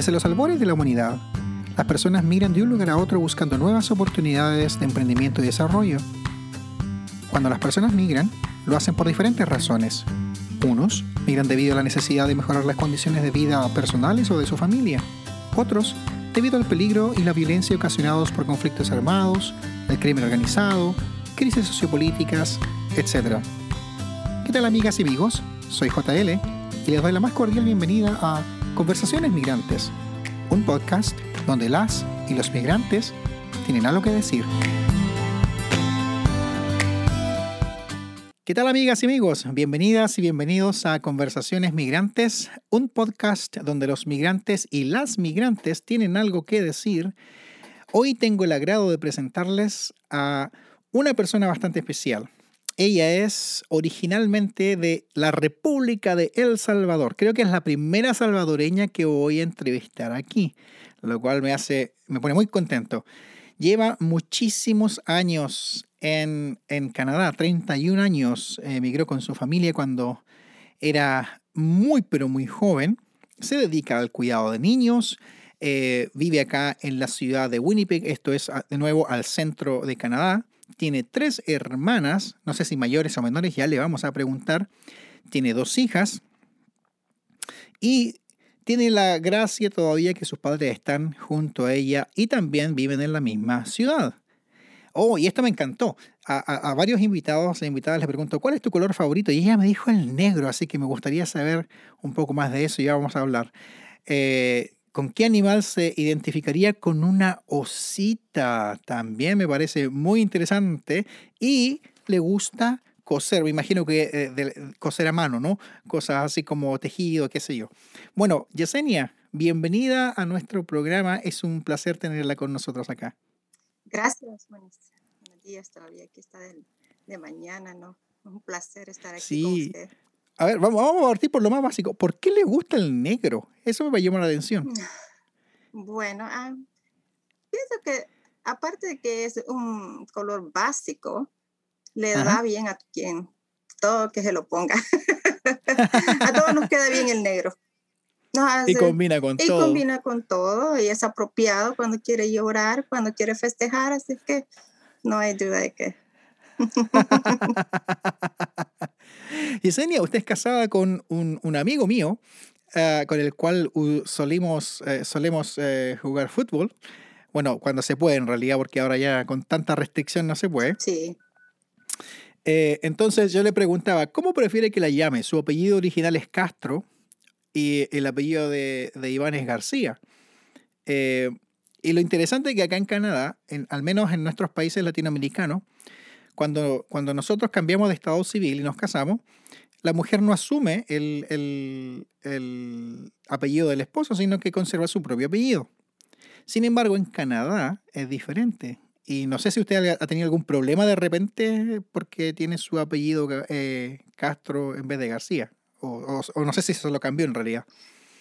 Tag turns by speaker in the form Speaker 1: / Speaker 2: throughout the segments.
Speaker 1: Desde los albores de la humanidad, las personas migran de un lugar a otro buscando nuevas oportunidades de emprendimiento y desarrollo. Cuando las personas migran, lo hacen por diferentes razones. Unos migran debido a la necesidad de mejorar las condiciones de vida personales o de su familia. Otros debido al peligro y la violencia ocasionados por conflictos armados, el crimen organizado, crisis sociopolíticas, etc. ¿Qué tal amigas y amigos? Soy JL y les doy la más cordial bienvenida a Conversaciones Migrantes, un podcast donde las y los migrantes tienen algo que decir. ¿Qué tal amigas y amigos? Bienvenidas y bienvenidos a Conversaciones Migrantes, un podcast donde los migrantes y las migrantes tienen algo que decir. Hoy tengo el agrado de presentarles a una persona bastante especial. Ella es originalmente de la República de El Salvador. Creo que es la primera salvadoreña que voy a entrevistar aquí, lo cual me hace, me pone muy contento. Lleva muchísimos años en, Canadá, 31 años, emigró con su familia cuando era muy, pero muy joven. Se dedica al cuidado de niños, eh, vive acá en la ciudad de Winnipeg, esto es de nuevo al centro de Canadá tiene tres hermanas, no sé si mayores o menores, ya le vamos a preguntar. Tiene dos hijas y tiene la gracia todavía que sus padres están junto a ella y también viven en la misma ciudad. Oh, y esto me encantó. A, varios invitados e invitadas les pregunto, ¿cuál es tu color favorito? Y ella me dijo el negro, así que me gustaría saber un poco más de eso y ya vamos a hablar. Eh, ¿Con qué animal se identificaría con una osita? También me parece muy interesante. Y le gusta coser, me imagino que eh, coser a mano, ¿no? Cosas así como tejido, qué sé yo. Bueno, Yesenia, bienvenida a nuestro programa. Es un placer tenerla con nosotros acá.
Speaker 2: Gracias, buenos, días todavía. Aquí está de, de mañana, ¿no? Un placer estar aquí con usted.
Speaker 1: A ver, vamos, vamos a partir por lo más básico. ¿Por qué le gusta el negro? Eso me llama la atención.
Speaker 2: Bueno, ah, pienso que aparte de que es un color básico, le da bien a quien todo que se lo ponga. a todos nos queda bien el negro.
Speaker 1: y combina con todo.
Speaker 2: Y combina con todo y es apropiado cuando quiere llorar, cuando quiere festejar, así que no hay duda de que
Speaker 1: Yesenia, usted es casada con un, amigo mío, ah, con el cual solimos, eh, solemos eh, jugar fútbol. Bueno, cuando se puede en realidad, porque ahora ya con tanta restricción no se puede.
Speaker 2: Sí.
Speaker 1: Eh, entonces yo le preguntaba, ¿cómo prefiere que la llame? Su apellido original es Castro y el apellido de, de Iván es García. y lo interesante es que acá en Canadá, al menos en nuestros países latinoamericanos, cuando, cuando nosotros cambiamos de estado civil y nos casamos, la mujer no asume el, el, el, apellido del esposo, sino que conserva su propio apellido. Sin embargo, en Canadá es diferente. Y no sé si usted ha tenido algún problema de repente porque tiene su apellido eh, Castro en vez de García. O, o, no sé si eso lo cambió en realidad.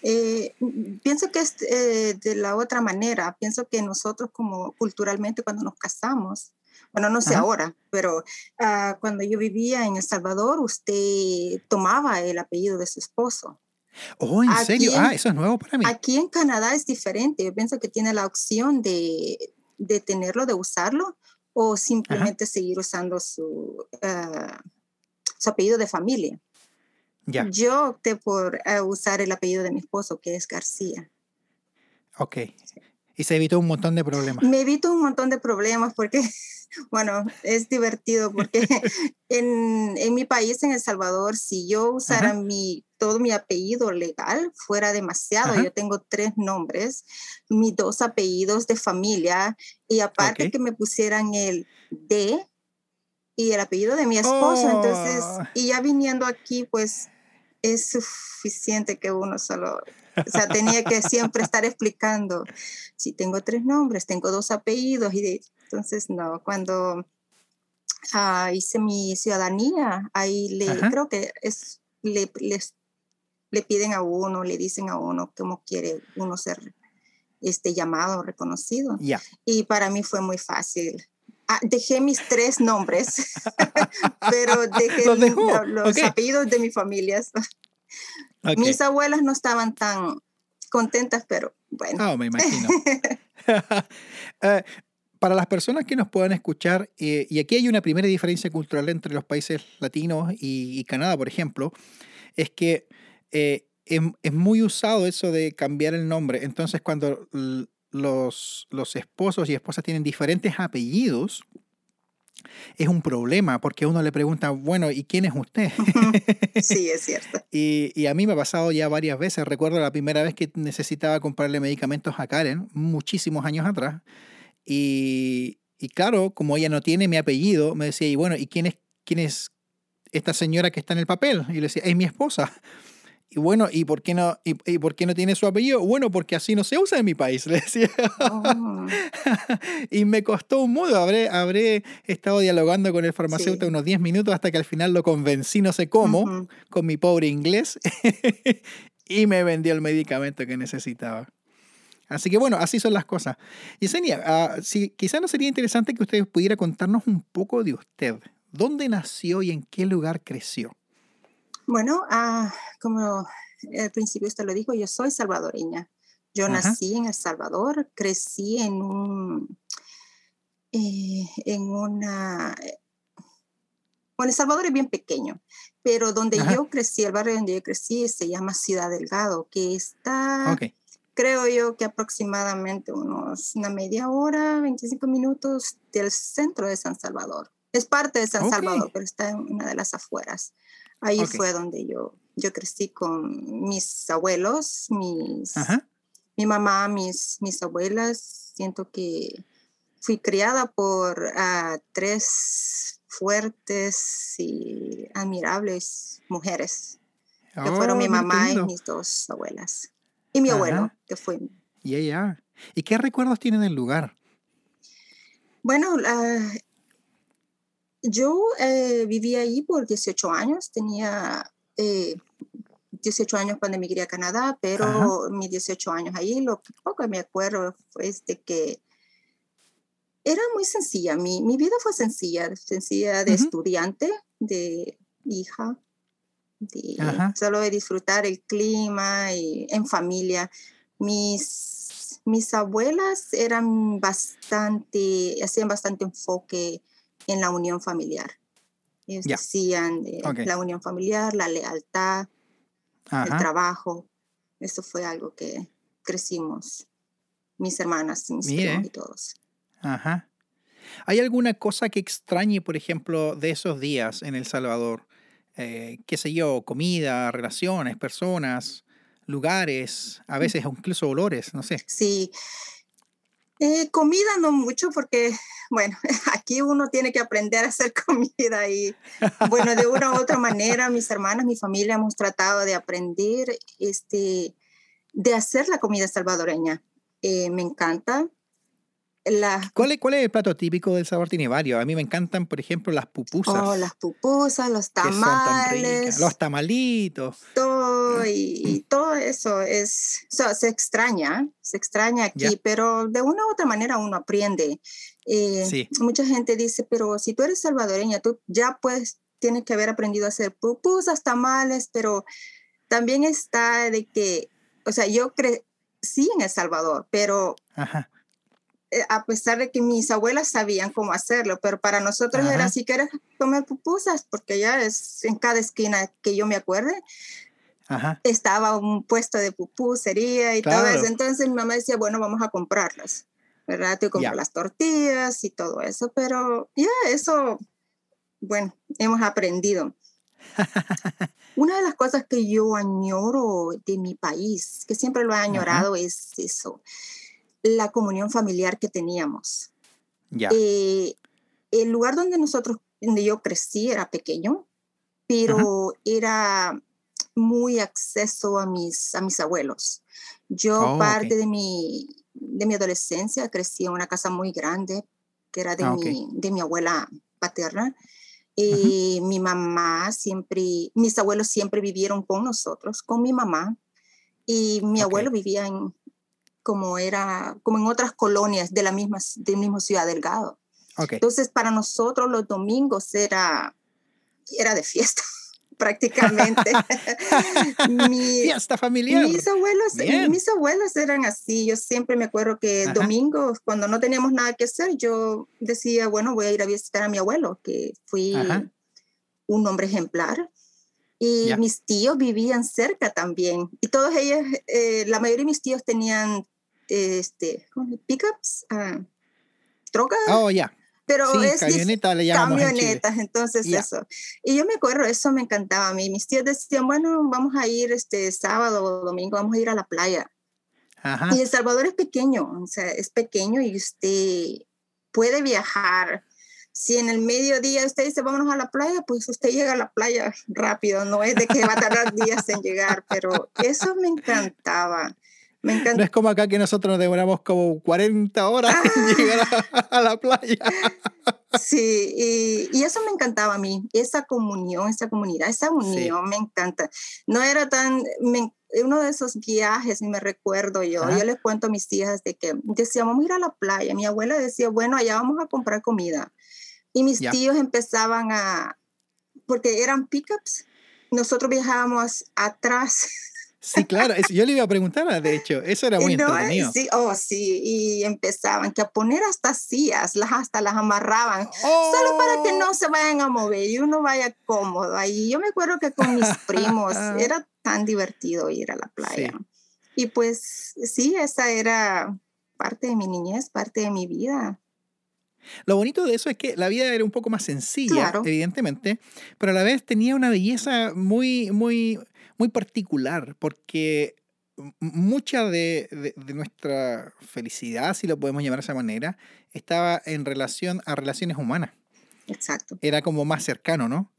Speaker 2: Eh, pienso que es eh, de la otra manera. Pienso que nosotros como culturalmente cuando nos casamos, bueno, no sé ahora, pero ah, cuando yo vivía en El Salvador, usted tomaba el apellido de su esposo.
Speaker 1: Oh, ¿en serio? ah, eso es nuevo para mí.
Speaker 2: Aquí en Canadá es diferente. Yo pienso que tiene la opción de, de tenerlo, de usarlo, o simplemente seguir usando su, ah, su apellido de familia.
Speaker 1: Ya.
Speaker 2: Yo opté por ah, usar el apellido de mi esposo, que es García.
Speaker 1: Ok. Y se evitó un montón de problemas.
Speaker 2: Me evito un montón de problemas porque bueno, es divertido porque en, en, mi país, en El Salvador, si yo usara mi, todo mi apellido legal, fuera demasiado. Yo tengo tres nombres, mis dos apellidos de familia y aparte que me pusieran el D y el apellido de mi esposo. Entonces, oh. y ya viniendo aquí, pues es suficiente que uno solo o sea, tenía que siempre estar explicando, si tengo tres nombres, tengo dos apellidos, y entonces no, cuando ah, hice mi ciudadanía, ahí le, creo que es, le, le piden a uno, le dicen a uno cómo quiere uno ser este, llamado, reconocido. Y para mí fue muy fácil. Ah, dejé mis tres nombres, pero dejé los, apellidos de mi familia. Mis abuelas no estaban tan contentas, pero Bueno.
Speaker 1: Oh, me imagino. Eh, para las personas que nos puedan escuchar, eh, y aquí hay una primera diferencia cultural entre los países latinos y, Canadá, por ejemplo, es que eh, es, es, muy usado eso de cambiar el nombre. Entonces, cuando los, los esposos y esposas tienen diferentes apellidos, es un problema porque uno le pregunta, bueno, ¿y quién es usted?
Speaker 2: Sí, es cierto.
Speaker 1: y, y, a mí me ha pasado ya varias veces. Recuerdo la primera vez que necesitaba comprarle medicamentos a Karen, muchísimos años atrás. Y, y claro, como ella no tiene mi apellido, me decía, y bueno, ¿y quién es, quién es esta señora que está en el papel? Y le decía, es mi esposa. Y bueno, ¿y por qué no, y, por qué no tiene su apellido? Bueno, porque así no se usa en mi país, le decía. Oh. y me costó un mundo. Habré, habré estado dialogando con el farmacéutico unos 10 minutos hasta que al final lo convencí, no sé cómo, con mi pobre inglés, y me vendió el medicamento que necesitaba. Así que bueno, así son las cosas. Yesenia, uh, si, quizá no sería interesante que usted pudiera contarnos un poco de usted. ¿Dónde nació y en qué lugar creció?
Speaker 2: Bueno, ah, como al principio usted lo dijo, yo soy salvadoreña. Yo nací en El Salvador, crecí en un, eh, en una, bueno, El Salvador es bien pequeño, pero donde yo crecí, el barrio donde yo crecí se llama Ciudad Delgado, que está, creo yo que aproximadamente unos una media hora, 25 minutos del centro de San Salvador. Es parte de San Salvador, pero está en una de las afueras. Ahí fue donde yo, yo crecí con mis abuelos, mis, mi mamá, mis, mis abuelas. Siento que fui criada por uh, tres fuertes y admirables mujeres, que fueron mi oh, mamá y mis dos abuelas. Y mi abuelo, que fue.
Speaker 1: Ya, ya. ¿Y qué recuerdos tienen del lugar?
Speaker 2: Bueno, uh, yo eh, viví ahí por 18 años, tenía 18 eh, años cuando emigré a Canadá, pero mis 18 años ahí, lo poco que me acuerdo fue de que era muy sencilla, mi, mi vida fue sencilla, sencilla de estudiante, de hija, de solo de disfrutar el clima y en familia. Mis, mis abuelas eran bastante, hacían bastante enfoque en la unión familiar. Ellos decían de la unión familiar, la lealtad, el trabajo. Eso fue algo que crecimos, mis hermanas, mis primos y todos.
Speaker 1: Ajá. ¿Hay alguna cosa que extrañe, por ejemplo, de esos días en El Salvador? Eh, qué sé yo, comida, relaciones, personas, lugares, a mm. veces incluso olores, no sé.
Speaker 2: Sí, eh, comida no mucho porque, bueno, aquí uno tiene que aprender a hacer comida y, bueno, de una u otra manera, mis hermanas, mi familia hemos tratado de aprender, este, de hacer la comida salvadoreña. Eh, me encanta.
Speaker 1: ¿Cuál, es, ¿Cuál es el plato típico del sabor? Tiene varios. A mí me encantan, por ejemplo, las pupusas.
Speaker 2: Oh, las pupusas, los tamales.
Speaker 1: Los tamalitos.
Speaker 2: Todo, y, todo eso es, se extraña, se extraña aquí, pero de una u otra manera uno aprende. Eh, mucha gente dice, pero si tú eres salvadoreña, tú ya pues tienes que haber aprendido a hacer pupusas, tamales, pero también está de que, o sea, yo crecí en El Salvador, pero... Ajá a pesar de que mis abuelas sabían cómo hacerlo, pero para nosotros era si quieres comer pupusas, porque ya es en cada esquina que yo me acuerde, estaba un puesto de pupusería y todo eso. Entonces mi mamá decía, bueno, vamos a comprarlas, ¿verdad? Te compro las tortillas y todo eso, pero ya eso, bueno, hemos aprendido. Una de las cosas que yo añoro de mi país, que siempre lo he añorado, es eso la comunión familiar que teníamos. Eh, el lugar donde nosotros, donde yo crecí era pequeño, pero era muy acceso a mis, a mis abuelos. Yo oh, parte de, mi, de mi adolescencia crecí en una casa muy grande, que era de, ah, mi, de mi abuela paterna. Y mi mamá siempre, mis abuelos siempre vivieron con nosotros, con mi mamá. Y mi abuelo vivía en, como era, como en otras colonias de la misma, del mismo Ciudad Delgado. Entonces, para nosotros los domingos era, era de fiesta. prácticamente.
Speaker 1: Mi, Fiesta familiar.
Speaker 2: Mis abuelos, mis abuelos eran así. Yo siempre me acuerdo que el domingo, cuando no teníamos nada que hacer, yo decía, bueno, voy a ir a visitar a mi abuelo, que fui un hombre ejemplar. Y mis tíos vivían cerca también. Y todos ellos, eh, la mayoría de mis tíos tenían este, pickups, uh, trocas.
Speaker 1: Oh, ya.
Speaker 2: Pero
Speaker 1: es camioneta le
Speaker 2: camionetas, entonces eso. Y yo me acuerdo, eso me encantaba a mí. Mis tíos decían, bueno, vamos a ir este sábado o domingo, vamos a ir a la playa. Y El Salvador es pequeño, o sea, es pequeño y usted puede viajar. Si en el mediodía usted dice, vámonos a la playa, pues usted llega a la playa rápido, no es de que va a tardar días en llegar, pero eso me encantaba. Me encanta.
Speaker 1: No es como acá que nosotros nos demoramos como 40 horas en llegar a, la playa.
Speaker 2: Sí, y, y, eso me encantaba a mí, esa comunión, esa comunidad, esa unión, me encanta. No era tan, uno de esos viajes, me recuerdo yo, yo les cuento a mis hijas de que decíamos, a ir a la playa. Mi abuela decía, bueno, allá vamos a comprar comida. Y mis tíos empezaban a, porque eran pickups, nosotros viajábamos atrás
Speaker 1: Sí, claro, yo le iba a preguntar, de hecho, eso era muy no,
Speaker 2: Sí, oh, sí, y empezaban que a poner hasta sillas, las hasta las amarraban, solo para que no se vayan a mover y uno vaya cómodo ahí. Yo me acuerdo que con mis primos era tan divertido ir a la playa. Y pues sí, esa era parte de mi niñez, parte de mi vida.
Speaker 1: Lo bonito de eso es que la vida era un poco más sencilla, evidentemente, pero a la vez tenía una belleza muy, muy, muy particular porque mucha de, nuestra felicidad, si lo podemos llamar de esa manera, estaba en relación a relaciones humanas.
Speaker 2: Exacto.
Speaker 1: Era como más cercano, ¿no?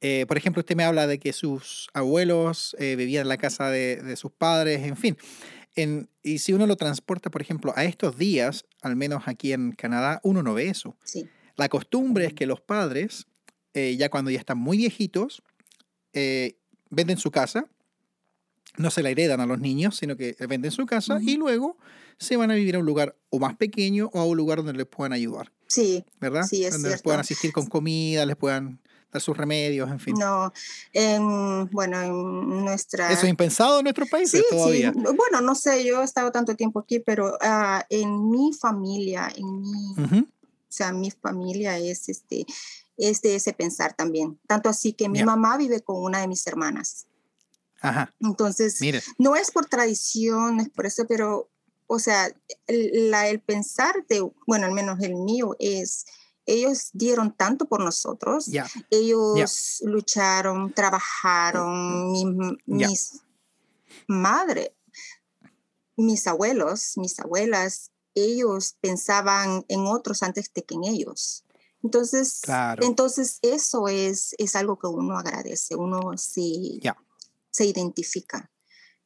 Speaker 1: Eh, por ejemplo, usted me habla de que sus abuelos eh, vivían en la casa de, sus padres, en fin. En, y si uno lo transporta, por ejemplo, a estos días, al menos aquí en Canadá, uno no ve eso.
Speaker 2: Sí.
Speaker 1: La costumbre es que los padres, eh, ya cuando ya están muy viejitos, venden su casa, no se la heredan a los niños, sino que venden su casa y luego se van a vivir a un lugar o más pequeño o a un lugar donde les puedan ayudar.
Speaker 2: Sí.
Speaker 1: ¿Verdad?
Speaker 2: Sí, es
Speaker 1: donde les puedan asistir con comida, les puedan dar sus remedios, en fin.
Speaker 2: No, bueno, en nuestra...
Speaker 1: ¿Eso es impensado en nuestros países todavía?
Speaker 2: Sí. Bueno, no sé, yo he estado tanto tiempo aquí, pero ah, en mi familia, en mi... O sea, mi familia es este, es de ese pensar también. Tanto así que mi mamá vive con una de mis hermanas.
Speaker 1: Ajá.
Speaker 2: Entonces, no es por tradición, es por eso, pero, o sea, el, la, el pensar de, bueno, al menos el mío es, ellos dieron tanto por nosotros, ellos lucharon, trabajaron, mi, mis madres, mis abuelos, mis abuelas, ellos pensaban en otros antes de que en ellos. Entonces, entonces eso es, es algo que uno agradece, uno sí se identifica.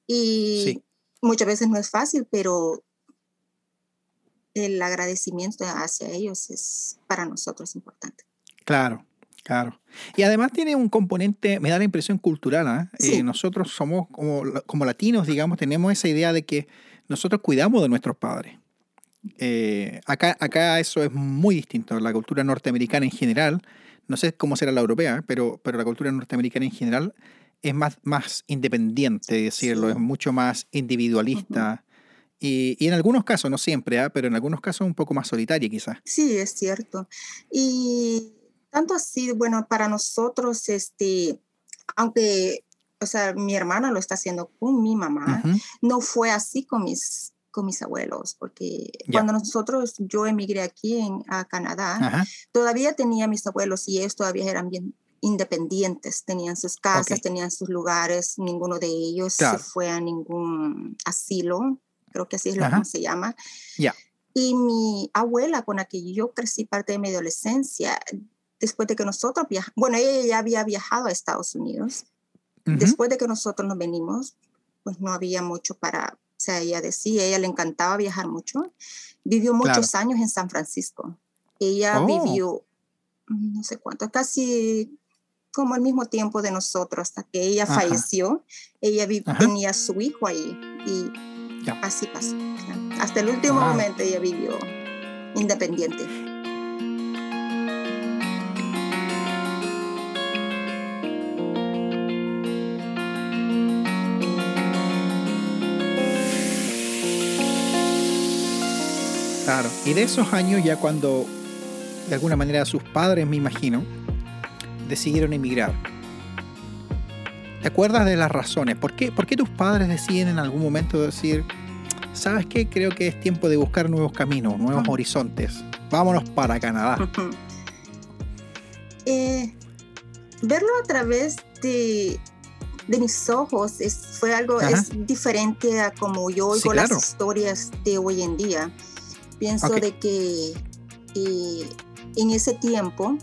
Speaker 2: Y muchas veces no es fácil, pero el agradecimiento hacia ellos es para nosotros importante.
Speaker 1: Claro, claro. Y además tiene un componente, me da la impresión cultural. ¿ah? Eh, nosotros somos como, como latinos, digamos, tenemos esa idea de que nosotros cuidamos de nuestros padres. Eh, acá, acá eso es muy distinto. La cultura norteamericana en general, no sé cómo será la europea, pero, pero la cultura norteamericana en general es más, más independiente, decirlo, es mucho más individualista. Y, y, en algunos casos, no siempre, ¿ah? pero en algunos casos un poco más solitaria quizás.
Speaker 2: Sí, es cierto. Y tanto así, bueno, para nosotros, este, aunque, o sea, mi hermana lo está haciendo con mi mamá, no fue así con mis con mis abuelos, porque cuando nosotros, yo emigré aquí en, a Canadá, todavía tenía mis abuelos y ellos todavía eran bien independientes, tenían sus casas, tenían sus lugares, ninguno de ellos se fue a ningún asilo, creo que así es lo que se llama. Y mi abuela, con la que yo crecí parte de mi adolescencia, después de que nosotros viajamos, bueno, ella ya había viajado a Estados Unidos, después de que nosotros nos venimos, pues no había mucho para, o sea, ella decía, ella le encantaba viajar mucho, vivió muchos años en San Francisco. Ella oh. vivió, no sé cuánto, casi como al mismo tiempo de nosotros, hasta que ella falleció, ella tenía su hijo ahí y Así pasó, Hasta el último momento ella vivió independiente.
Speaker 1: Claro. Y de esos años ya cuando, de alguna manera, sus padres, me imagino, decidieron emigrar ¿Te acuerdas de las razones? ¿Por qué, ¿Por qué tus padres deciden en algún momento decir, sabes qué, creo que es tiempo de buscar nuevos caminos, nuevos horizontes? Vámonos para Canadá.
Speaker 2: Eh, verlo a través de, de mis ojos es, fue algo es diferente a como yo oigo las historias de hoy en día. Pienso de que eh, en ese tiempo,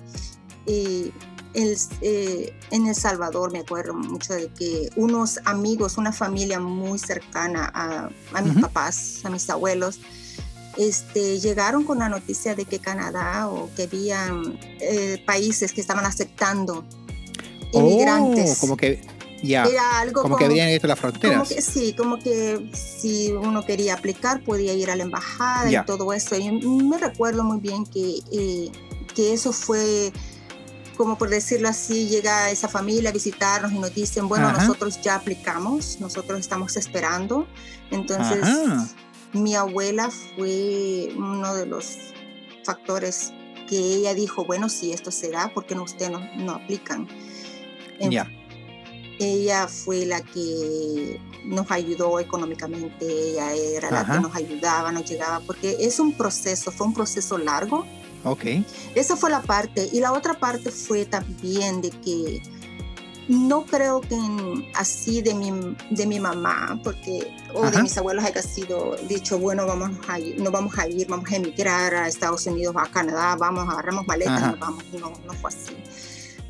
Speaker 2: eh, eh, en El Salvador me acuerdo mucho de que unos amigos, una familia muy cercana a, mis papás, a mis abuelos, este, llegaron con la noticia de que Canadá o que habían países que estaban aceptando oh, inmigrantes.
Speaker 1: como que ya. Era algo como, que habrían abierto las fronteras.
Speaker 2: sí, como que si uno quería aplicar podía ir a la embajada y todo eso. Y me recuerdo muy bien que, eh, que eso fue como por decirlo así, llega esa familia a visitarnos y nos dicen, bueno, nosotros ya aplicamos, nosotros estamos esperando. Entonces, mi abuela fue uno de los factores que ella dijo, bueno, si esto será, ¿por qué no ustedes no, no aplican?
Speaker 1: Ya
Speaker 2: ella fue la que nos ayudó económicamente, ella era la que nos ayudaba, nos llegaba, porque es un proceso, fue un proceso largo.
Speaker 1: Ok.
Speaker 2: Esa fue la parte. Y la otra parte fue también de que no creo que así de mi, de mi mamá, porque, o de mis abuelos haya sido dicho, bueno, vamos a ir, no vamos a ir, vamos a emigrar a Estados Unidos, a Canadá, vamos, agarramos maletas, vamos. No, no fue así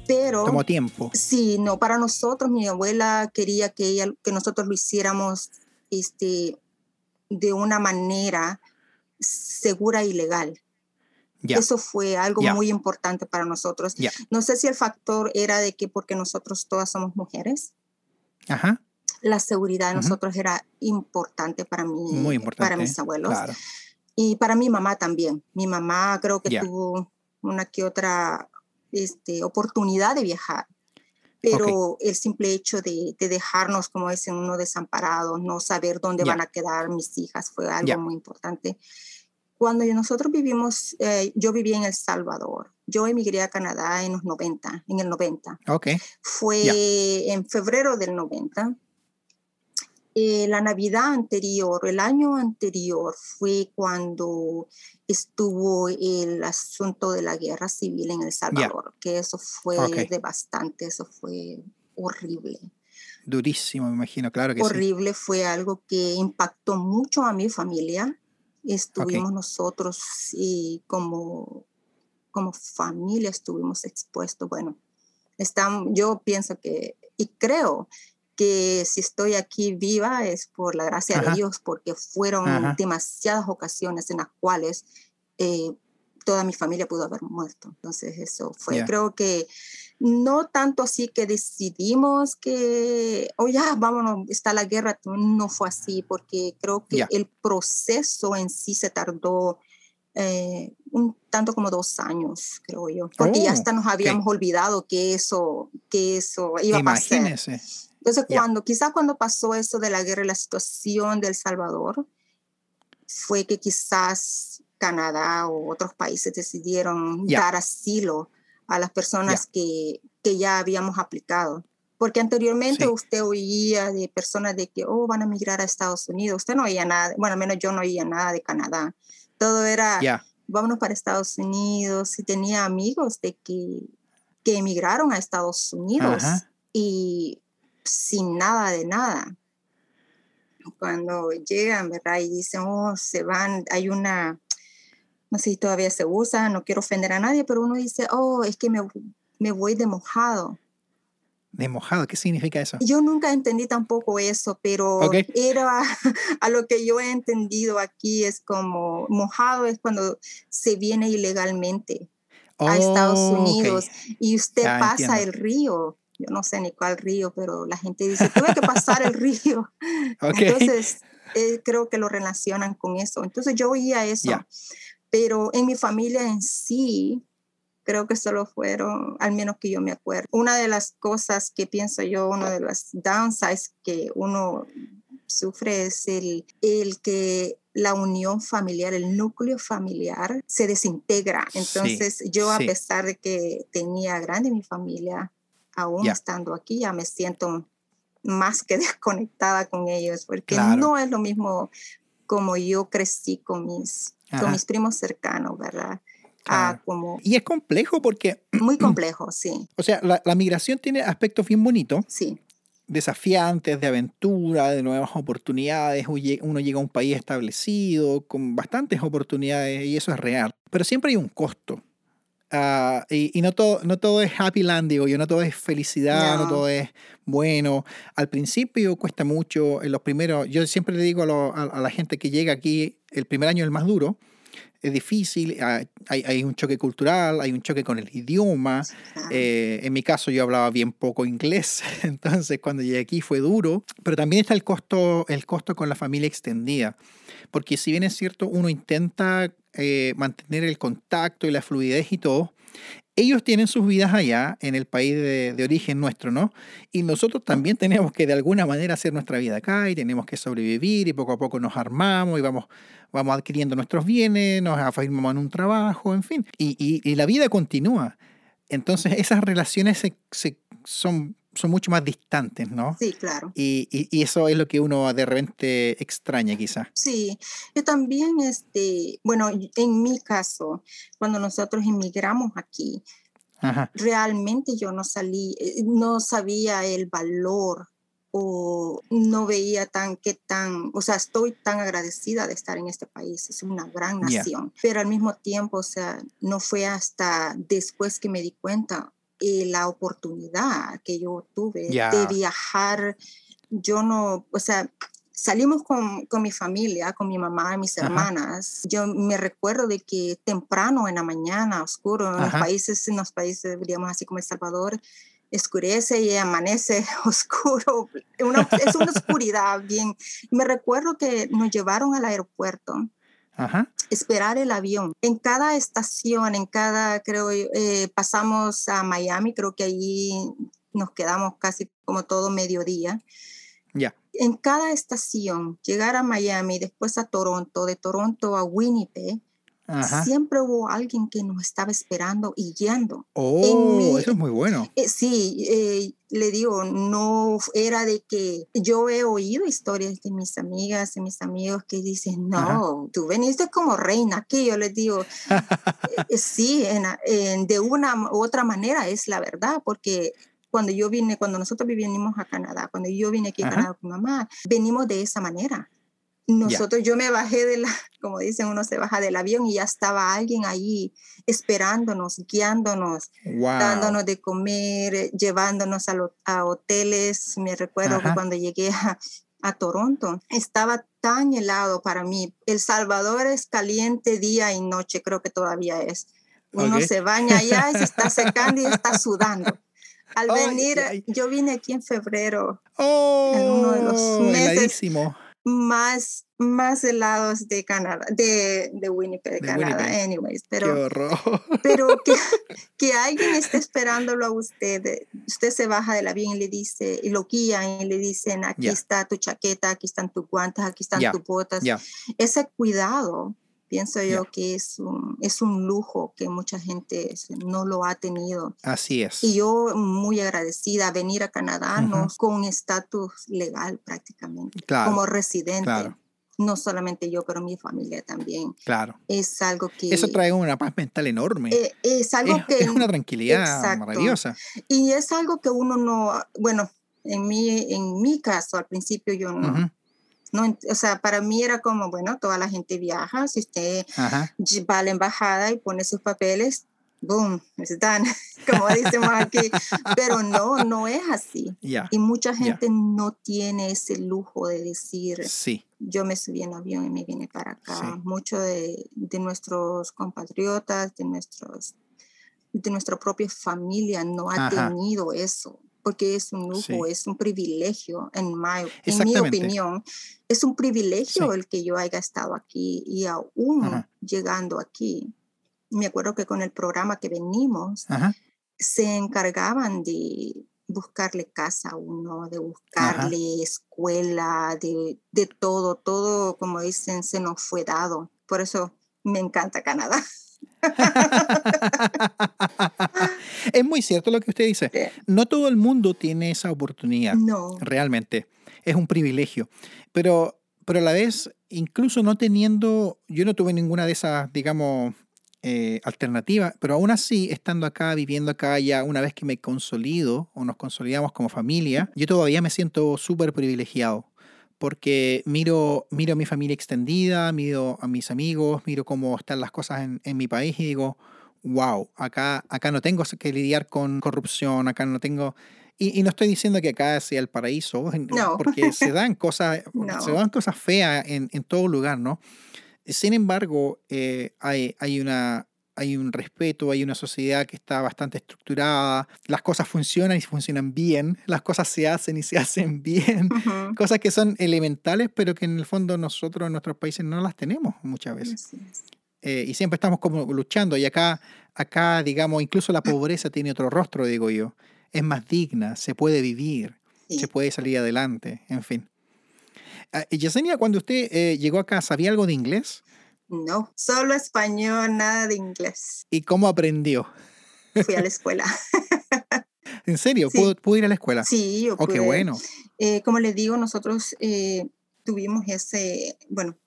Speaker 2: pero...
Speaker 1: Tomó tiempo.
Speaker 2: Sí, no, para nosotros, mi abuela quería que, ella, que nosotros lo hiciéramos este, de una manera segura y legal. Eso fue algo muy importante para nosotros. No sé si el factor era de que porque nosotros todas somos mujeres.
Speaker 1: Ajá.
Speaker 2: La seguridad de nosotros era importante para mí,
Speaker 1: muy importante,
Speaker 2: para mis abuelos. Y para mi mamá también. Mi mamá creo que tuvo una que otra este, oportunidad de viajar. Pero el simple hecho de, dejarnos, como dicen, uno desamparado, no saber dónde van a quedar mis hijas, fue algo muy importante. Cuando nosotros vivimos, eh, yo viví en El Salvador. Yo emigré a Canadá en los 90, en el 90.
Speaker 1: Okay.
Speaker 2: Fue en febrero del 90 eh, la Navidad anterior, el año anterior, fue cuando estuvo el asunto de la guerra civil en El Salvador, que eso fue devastante, eso fue horrible.
Speaker 1: Durísimo, me imagino, claro que
Speaker 2: horrible, fue algo que impactó mucho a mi familia. Estuvimos nosotros y como, como familia estuvimos expuestos. Bueno, estamos, yo pienso que, y creo que si estoy aquí viva es por la gracia de Dios, porque fueron demasiadas ocasiones en las cuales eh, toda mi familia pudo haber muerto. Entonces eso fue, creo que no tanto así que decidimos que, oh ya, vámonos, está la guerra, no fue así, porque creo que el proceso en sí se tardó eh, un tanto como dos años, creo yo, porque ya oh, hasta nos habíamos olvidado que eso, que eso iba a pasar. Entonces, cuando, quizás cuando pasó eso de la guerra y la situación del Salvador, fue que quizás Canadá o otros países decidieron dar asilo a las personas que, que, ya habíamos aplicado. Porque anteriormente usted oía de personas de que, oh, van a migrar a Estados Unidos. Usted no oía nada, bueno, al menos yo no oía nada de Canadá. Todo era, vámonos para Estados Unidos. Y tenía amigos de que, que emigraron a Estados Unidos. Y sin nada de nada. Cuando llegan, ¿verdad? Y dicen, oh, se van, hay una, no sé si todavía se usa, no quiero ofender a nadie, pero uno dice, oh, es que me, me voy de mojado.
Speaker 1: ¿De mojado? ¿Qué significa eso?
Speaker 2: Yo nunca entendí tampoco eso, pero era a lo que yo he entendido aquí es como mojado es cuando se viene ilegalmente a Estados Unidos y usted pasa el río yo no sé ni cuál río, pero la gente dice, tuve que pasar el río. Entonces, eh, creo que lo relacionan con eso. Entonces, yo oía eso. Pero en mi familia en sí, creo que solo fueron, al menos que yo me acuerdo. Una de las cosas que pienso yo, una de las downsides que uno sufre es el, el que la unión familiar, el núcleo familiar se desintegra. Entonces yo a pesar de que tenía grande mi familia, aún estando aquí ya me siento más que desconectada con ellos, porque no es lo mismo como yo crecí con mis, con mis primos cercanos, ¿verdad? como...
Speaker 1: Y es complejo porque...
Speaker 2: Muy complejo, sí.
Speaker 1: O sea, la, la migración tiene aspectos bien bonitos.
Speaker 2: Sí
Speaker 1: desafiantes, de aventura, de nuevas oportunidades. Uno llega a un país establecido, con bastantes oportunidades, y eso es real. Pero siempre hay un costo. Ah, y, no, todo, no todo es happy land, digo yo, no todo es felicidad, no, todo es bueno. Al principio cuesta mucho, en los primeros, yo siempre le digo a, la gente que llega aquí, el primer año es el más duro, es difícil, ah, hay, hay, un choque cultural, hay un choque con el idioma. Eh, en mi caso yo hablaba bien poco inglés, entonces cuando llegué aquí fue duro, pero también está el costo, el costo con la familia extendida, porque si bien es cierto, uno intenta eh, mantener el contacto y la fluidez y todo, ellos tienen sus vidas allá, en el país de, origen nuestro, ¿no? Y nosotros también tenemos que de alguna manera hacer nuestra vida acá y tenemos que sobrevivir y poco a poco nos armamos y vamos, vamos adquiriendo nuestros bienes, nos afirmamos en un trabajo, en fin. Y, y, y la vida continúa. Entonces esas relaciones se, se, son son mucho más distantes, ¿no?
Speaker 2: Sí, claro.
Speaker 1: Y, y, eso es lo que uno de repente extraña quizá.
Speaker 2: Sí, yo también, este, bueno, en mi caso, cuando nosotros emigramos aquí, realmente yo no salí, eh, no sabía el valor o no veía tan que tan, o sea, estoy tan agradecida de estar en este país, es una gran nación, pero al mismo tiempo, o sea, no fue hasta después que me di cuenta, y la oportunidad que yo tuve de viajar, yo no, o sea, salimos con, con, mi familia, con mi mamá y mis hermanas. Yo me recuerdo de que temprano en la mañana, oscuro, en los países, en los países, diríamos así como El Salvador, escurece y amanece oscuro. es una oscuridad bien. Me recuerdo que nos llevaron al aeropuerto esperar el avión. En cada estación, en cada, creo, eh, pasamos a Miami, creo que allí nos quedamos casi como todo mediodía.
Speaker 1: Ya.
Speaker 2: En cada estación, llegar a Miami, después a Toronto, de Toronto a Winnipeg, siempre hubo alguien que nos estaba esperando y guiando.
Speaker 1: Oh, eso es muy bueno.
Speaker 2: Eh, sí, eh, le digo, no era de que yo he oído historias de mis amigas y mis amigos que dicen, no, tú veniste como reina aquí. Yo les digo, eh, sí, de una u otra manera es la verdad, porque cuando yo vine, cuando nosotros vinimos a Canadá, cuando yo vine aquí a Canadá con mamá, venimos de esa manera. Nosotros, yo me bajé de la, como dicen, uno se baja del avión y ya estaba alguien ahí esperándonos, guiándonos, dándonos de comer, llevándonos a, hoteles. Me recuerdo que cuando llegué a, Toronto estaba tan helado para mí. El Salvador es caliente día y noche, creo que todavía es. Uno se baña allá y se está secando y está sudando. Al venir, yo vine aquí en febrero, en uno de los oh, meses más, más helados de Canadá, de, de Winnipeg, de Canadá, anyways. Pero, pero que, que, alguien esté esperándolo a usted, usted se baja del avión y le dice, y lo guían y le dicen, aquí está tu chaqueta, aquí están tus guantes, aquí están tus botas. Ese cuidado pienso yo que es un, es un lujo que mucha gente no lo ha tenido.
Speaker 1: Así es.
Speaker 2: Y yo muy agradecida venir a Canadá con estatus legal prácticamente, como residente. No solamente yo, pero mi familia también.
Speaker 1: Claro.
Speaker 2: Es algo que...
Speaker 1: Eso trae una paz mental enorme.
Speaker 2: Eh, es algo que...
Speaker 1: Es una tranquilidad maravillosa.
Speaker 2: Y es algo que uno no... Bueno, en mi, en mi caso, al principio yo no... No, o sea, para mí era como, bueno, toda la gente viaja, si usted va a la embajada y pone sus papeles, boom, están, como decimos aquí, pero no, no es así. Y mucha gente no tiene ese lujo de decir,
Speaker 1: sí.
Speaker 2: yo me subí en avión y me vine para acá. Muchos de, de, nuestros compatriotas, de, nuestros, de nuestra propia familia no ha tenido eso porque es un lujo, es un privilegio, en, en mi opinión, es un privilegio el que yo haya estado aquí y aún llegando aquí. Me acuerdo que con el programa que venimos, se encargaban de, buscarle casa a uno, de buscarle escuela, de, de todo, todo, como dicen, se nos fue dado. Por eso me encanta Canadá.
Speaker 1: es muy cierto lo que usted dice. No todo el mundo tiene esa oportunidad.
Speaker 2: No.
Speaker 1: Realmente. Es un privilegio. Pero, pero a la vez, incluso no teniendo, yo no tuve ninguna de esas, digamos, eh, alternativas, pero aún así, estando acá, viviendo acá, ya una vez que me consolido o nos consolidamos como familia, yo todavía me siento súper privilegiado porque miro, miro a mi familia extendida, miro a mis amigos, miro cómo están las cosas en, en mi país y digo, wow, acá, acá no tengo que lidiar con corrupción, acá no tengo... Y, y no estoy diciendo que acá sea el paraíso,
Speaker 2: No.
Speaker 1: porque se dan cosas,
Speaker 2: No.
Speaker 1: se dan cosas feas en, en todo lugar, ¿no? Sin embargo, eh, hay, hay, una, hay un respeto, hay una sociedad que está bastante estructurada, las cosas funcionan y funcionan bien, las cosas se hacen y se hacen bien, cosas que son elementales, pero que en el fondo nosotros en nuestros países no las tenemos muchas veces. Eh, y siempre estamos como luchando y acá, acá, digamos, incluso la pobreza tiene otro rostro, digo yo. Es más digna, se puede vivir,
Speaker 2: Sí.
Speaker 1: se puede salir adelante, en fin. Y Yesenia, cuando usted eh, llegó acá, ¿sabía algo de inglés?
Speaker 2: No, solo español, nada de inglés.
Speaker 1: ¿Y cómo aprendió?
Speaker 2: Fui a la escuela.
Speaker 1: ¿En serio?
Speaker 2: Sí.
Speaker 1: ¿Pudo, pudo ir a la escuela?
Speaker 2: Sí, yo
Speaker 1: Oh, qué bueno.
Speaker 2: Eh, como les digo, nosotros eh, tuvimos ese, bueno,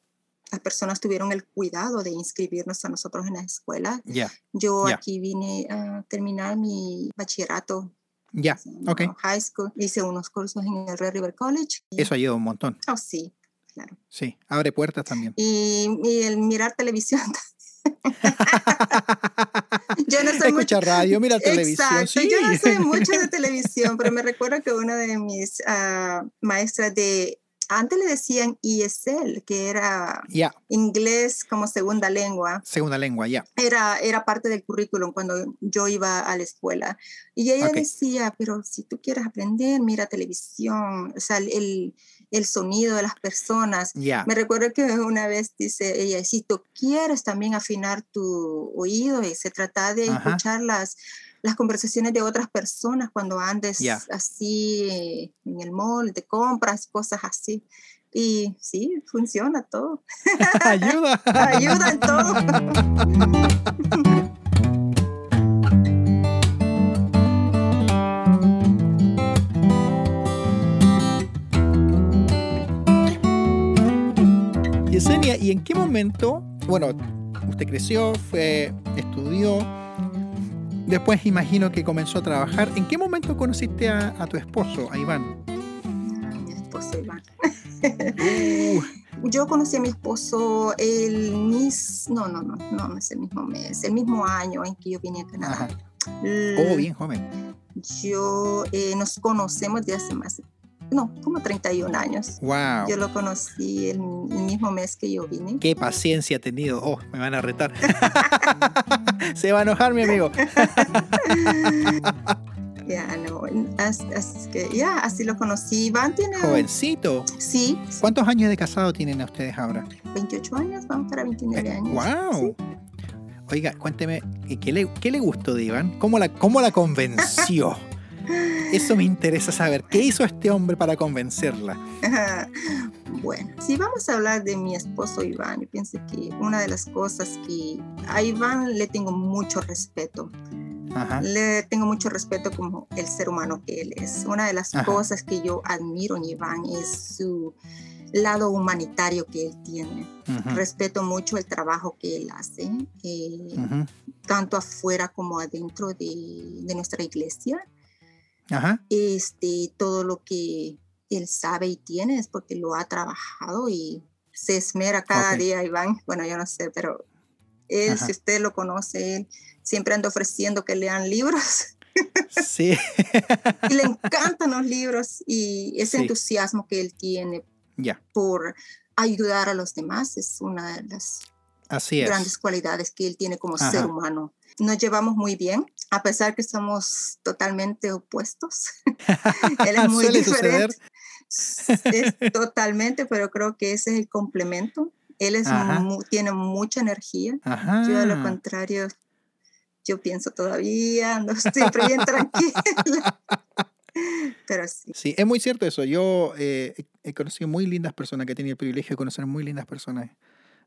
Speaker 2: las personas tuvieron el cuidado de inscribirnos a nosotros en la escuela.
Speaker 1: Ya,
Speaker 2: Yo
Speaker 1: Ya.
Speaker 2: aquí vine a terminar mi bachillerato,
Speaker 1: ya, ok.
Speaker 2: no, high school, hice unos cursos en el Red River College.
Speaker 1: Eso ayuda un montón.
Speaker 2: Oh, sí, claro.
Speaker 1: Sí, abre puertas también.
Speaker 2: Y, y el mirar televisión. Yo no soy mucho,
Speaker 1: Escucha radio, mira televisión.
Speaker 2: Exacto,
Speaker 1: Sí.
Speaker 2: yo no soy mucho de televisión, pero me recuerdo que una de mis ah, maestras de, antes le decían ESL, que era
Speaker 1: Ya,
Speaker 2: inglés como segunda lengua,
Speaker 1: segunda lengua, ya.
Speaker 2: era, era parte del currículum cuando yo iba a la escuela. Y ella decía, pero si tú quieres aprender, mira televisión, o sea, el, el sonido de las personas.
Speaker 1: Ya,
Speaker 2: Me recuerdo que una vez dice ella, si tú quieres también afinar tu oído y se trata de
Speaker 1: Ajá.
Speaker 2: escuchar las, las conversaciones de otras personas cuando andes
Speaker 1: Ya.
Speaker 2: así en el mall, de compras, cosas así. Y sí, funciona todo.
Speaker 1: ayuda.
Speaker 2: Ayuda en todo.
Speaker 1: Yesenia, ¿y en qué momento, bueno, usted creció, fue, estudió, después imagino que comenzó a trabajar, ¿en qué momento conociste a, a tu esposo, a Iván?
Speaker 2: Mi esposo Iván.
Speaker 1: Uh,
Speaker 2: Yo conocí a mi esposo el mis, no, no, no, no, no es el mismo mes, el mismo año en que yo vine a Canadá.
Speaker 1: ajá. Oh, bien joven.
Speaker 2: Yo eh, nos conocemos de hace más, no, como 31 años.
Speaker 1: Wow.
Speaker 2: Yo lo conocí el, el mismo mes que yo vine.
Speaker 1: Qué paciencia ha tenido. Oh, me van a retar. Se va a enojar mi amigo.
Speaker 2: Ya, no, que, ya, así lo conocí. Iván tiene,
Speaker 1: Jovencito.
Speaker 2: sí,
Speaker 1: ¿Cuántos años de casado tienen ustedes ahora?
Speaker 2: 28 años, vamos para 29 años.
Speaker 1: ¡Wow! Oiga, cuénteme, ¿y ¿qué le, qué le gustó de Iván? ¿Cómo la, cómo la convenció? Eso me interesa saber. ¿Qué hizo este hombre para convencerla?
Speaker 2: Bueno, si vamos a hablar de mi esposo Iván, yo pienso que una de las cosas que a Iván le tengo mucho respeto.
Speaker 1: Ajá.
Speaker 2: Le tengo mucho respeto como el ser humano que él es. Una de las
Speaker 1: Ajá.
Speaker 2: cosas que yo admiro en Iván es su lado humanitario que él tiene. Respeto mucho el trabajo que él hace, eh, tanto afuera como adentro de, de nuestra iglesia.
Speaker 1: Ajá.
Speaker 2: Este, todo lo que él sabe y tiene es porque lo ha trabajado y se esmera cada día, Iván. Bueno, yo no sé, pero él,
Speaker 1: Ajá.
Speaker 2: si usted lo conoce, él siempre anda ofreciendo que lean libros
Speaker 1: Sí.
Speaker 2: y le encantan los libros y ese
Speaker 1: Sí.
Speaker 2: entusiasmo que él tiene
Speaker 1: ya.
Speaker 2: por ayudar a los demás es una de las
Speaker 1: Así es.
Speaker 2: grandes cualidades que él tiene como
Speaker 1: Ajá.
Speaker 2: ser humano. Nos llevamos muy bien, a pesar que somos totalmente opuestos. él es muy
Speaker 1: suceder.
Speaker 2: diferente. Es totalmente, pero creo que ese es el complemento. Él es tiene mucha energía.
Speaker 1: Ajá.
Speaker 2: Yo a lo contrario, yo pienso todavía, ando siempre bien tranquila. Pero sí.
Speaker 1: Sí, es muy cierto eso. Yo eh, he conocido muy lindas personas, que he tenido el privilegio de conocer muy lindas personas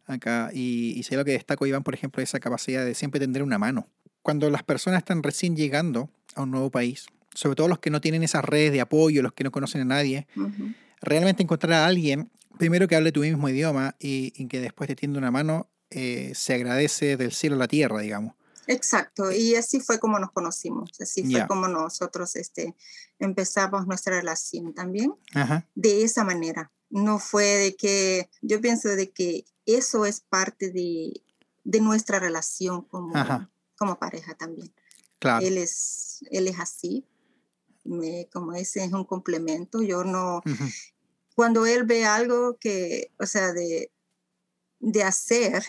Speaker 1: acá. Y, y sé lo que destaco, Iván, por ejemplo, esa capacidad de siempre tender una mano. Cuando las personas están recién llegando a un nuevo país, sobre todo los que no tienen esas redes de apoyo, los que no conocen a nadie, realmente encontrar a alguien, primero que hable tu mismo idioma y, y que después te tienda una mano, eh, se agradece del cielo a la tierra, digamos.
Speaker 2: Exacto, y así fue como nos conocimos, así fue como nosotros este, empezamos nuestra relación también,
Speaker 1: Ajá.
Speaker 2: de esa manera. No fue de que, yo pienso de que eso es parte de, de nuestra relación como,
Speaker 1: Ajá.
Speaker 2: como pareja también.
Speaker 1: Claro.
Speaker 2: Él es, él es así, me, como ese es un complemento, yo no, cuando él ve algo que, o sea, de, de hacer,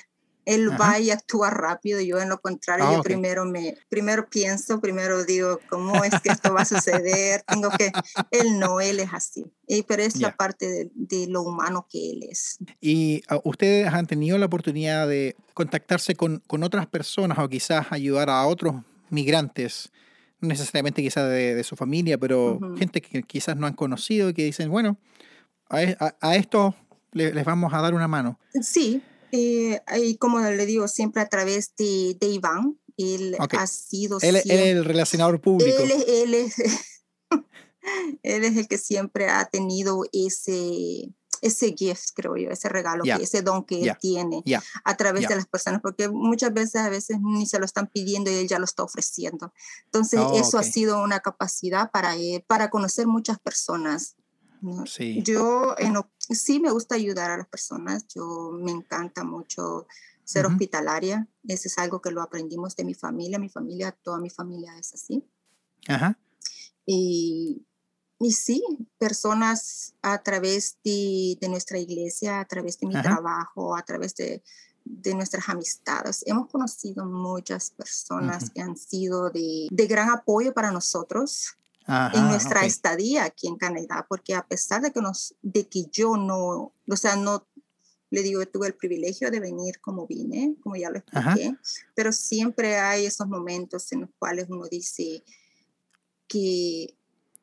Speaker 2: él
Speaker 1: Ajá.
Speaker 2: va y actúa rápido, yo en lo contrario,
Speaker 1: Ah,
Speaker 2: yo
Speaker 1: ok.
Speaker 2: primero me, primero pienso, primero digo, ¿cómo es que esto va a suceder? Tengo que, él no, él es así, y, pero es
Speaker 1: Ya.
Speaker 2: la parte de, de lo humano que él es.
Speaker 1: ¿Y ah, ustedes han tenido la oportunidad de contactarse con, con otras personas o quizás ayudar a otros migrantes? No necesariamente quizás de, de su familia, pero
Speaker 2: Ujú.
Speaker 1: gente que quizás no han conocido y que dicen, bueno, a, e- a, a esto le- les vamos a dar una mano.
Speaker 2: Sí, eh, y como le digo, siempre a través de, de Iván, él
Speaker 1: Ok.
Speaker 2: ha sido
Speaker 1: Él, él
Speaker 2: siempre-
Speaker 1: es el relacionador público.
Speaker 2: Él, es- él es, él es el que siempre ha tenido ese, ese gift, creo yo, ese regalo,
Speaker 1: Ya,
Speaker 2: que, ese don que
Speaker 1: ya,
Speaker 2: él tiene
Speaker 1: Ya,
Speaker 2: a través de las personas, porque muchas veces a veces ni se lo están pidiendo y él ya lo está ofreciendo. Entonces,
Speaker 1: Oh,
Speaker 2: eso
Speaker 1: ok.
Speaker 2: ha sido una capacidad para él, para conocer muchas personas.
Speaker 1: Sí.
Speaker 2: Yo en sí me gusta ayudar a las personas, yo me encanta mucho ser hospitalaria, eso es algo que lo aprendimos de mi familia, mi familia, toda mi familia es así.
Speaker 1: Ajá.
Speaker 2: Y, y sí, personas a través de, de nuestra iglesia, a través de mi
Speaker 1: Ajá.
Speaker 2: trabajo, a través de, de nuestras amistades. Hemos conocido muchas personas que han sido de, de gran apoyo para nosotros
Speaker 1: Ajá,
Speaker 2: en nuestra
Speaker 1: ok.
Speaker 2: estadía aquí en Canadá, porque a pesar de que, nos, de que yo no, o sea, no, le digo, tuve el privilegio de venir como vine, como ya lo
Speaker 1: Ajá.
Speaker 2: expliqué, pero siempre hay esos momentos en los cuales uno dice que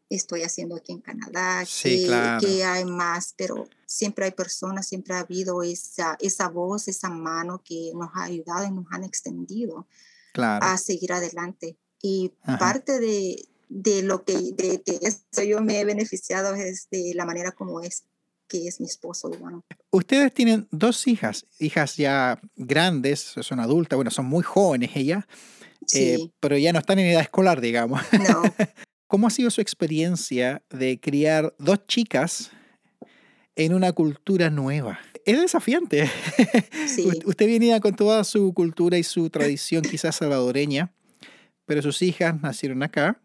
Speaker 2: estoy haciendo aquí en Canadá,
Speaker 1: Sí,
Speaker 2: que,
Speaker 1: claro.
Speaker 2: que hay más, pero siempre hay personas, siempre ha habido esa, esa voz, esa mano que nos ha ayudado y nos han extendido
Speaker 1: Claro.
Speaker 2: a seguir adelante. Y
Speaker 1: Ajá.
Speaker 2: parte de, de lo que de, que esto yo me he beneficiado es de la manera como es que es mi esposo Iván.
Speaker 1: Ustedes tienen dos hijas, hijas ya grandes, son adultas, bueno, son muy jóvenes ellas, eh, pero ya no están en edad escolar, digamos.
Speaker 2: no,
Speaker 1: ¿Cómo ha sido su experiencia de criar dos chicas en una cultura nueva? Es desafiante.
Speaker 2: sí,
Speaker 1: Usted venía con toda su cultura y su tradición quizás salvadoreña, pero sus hijas nacieron acá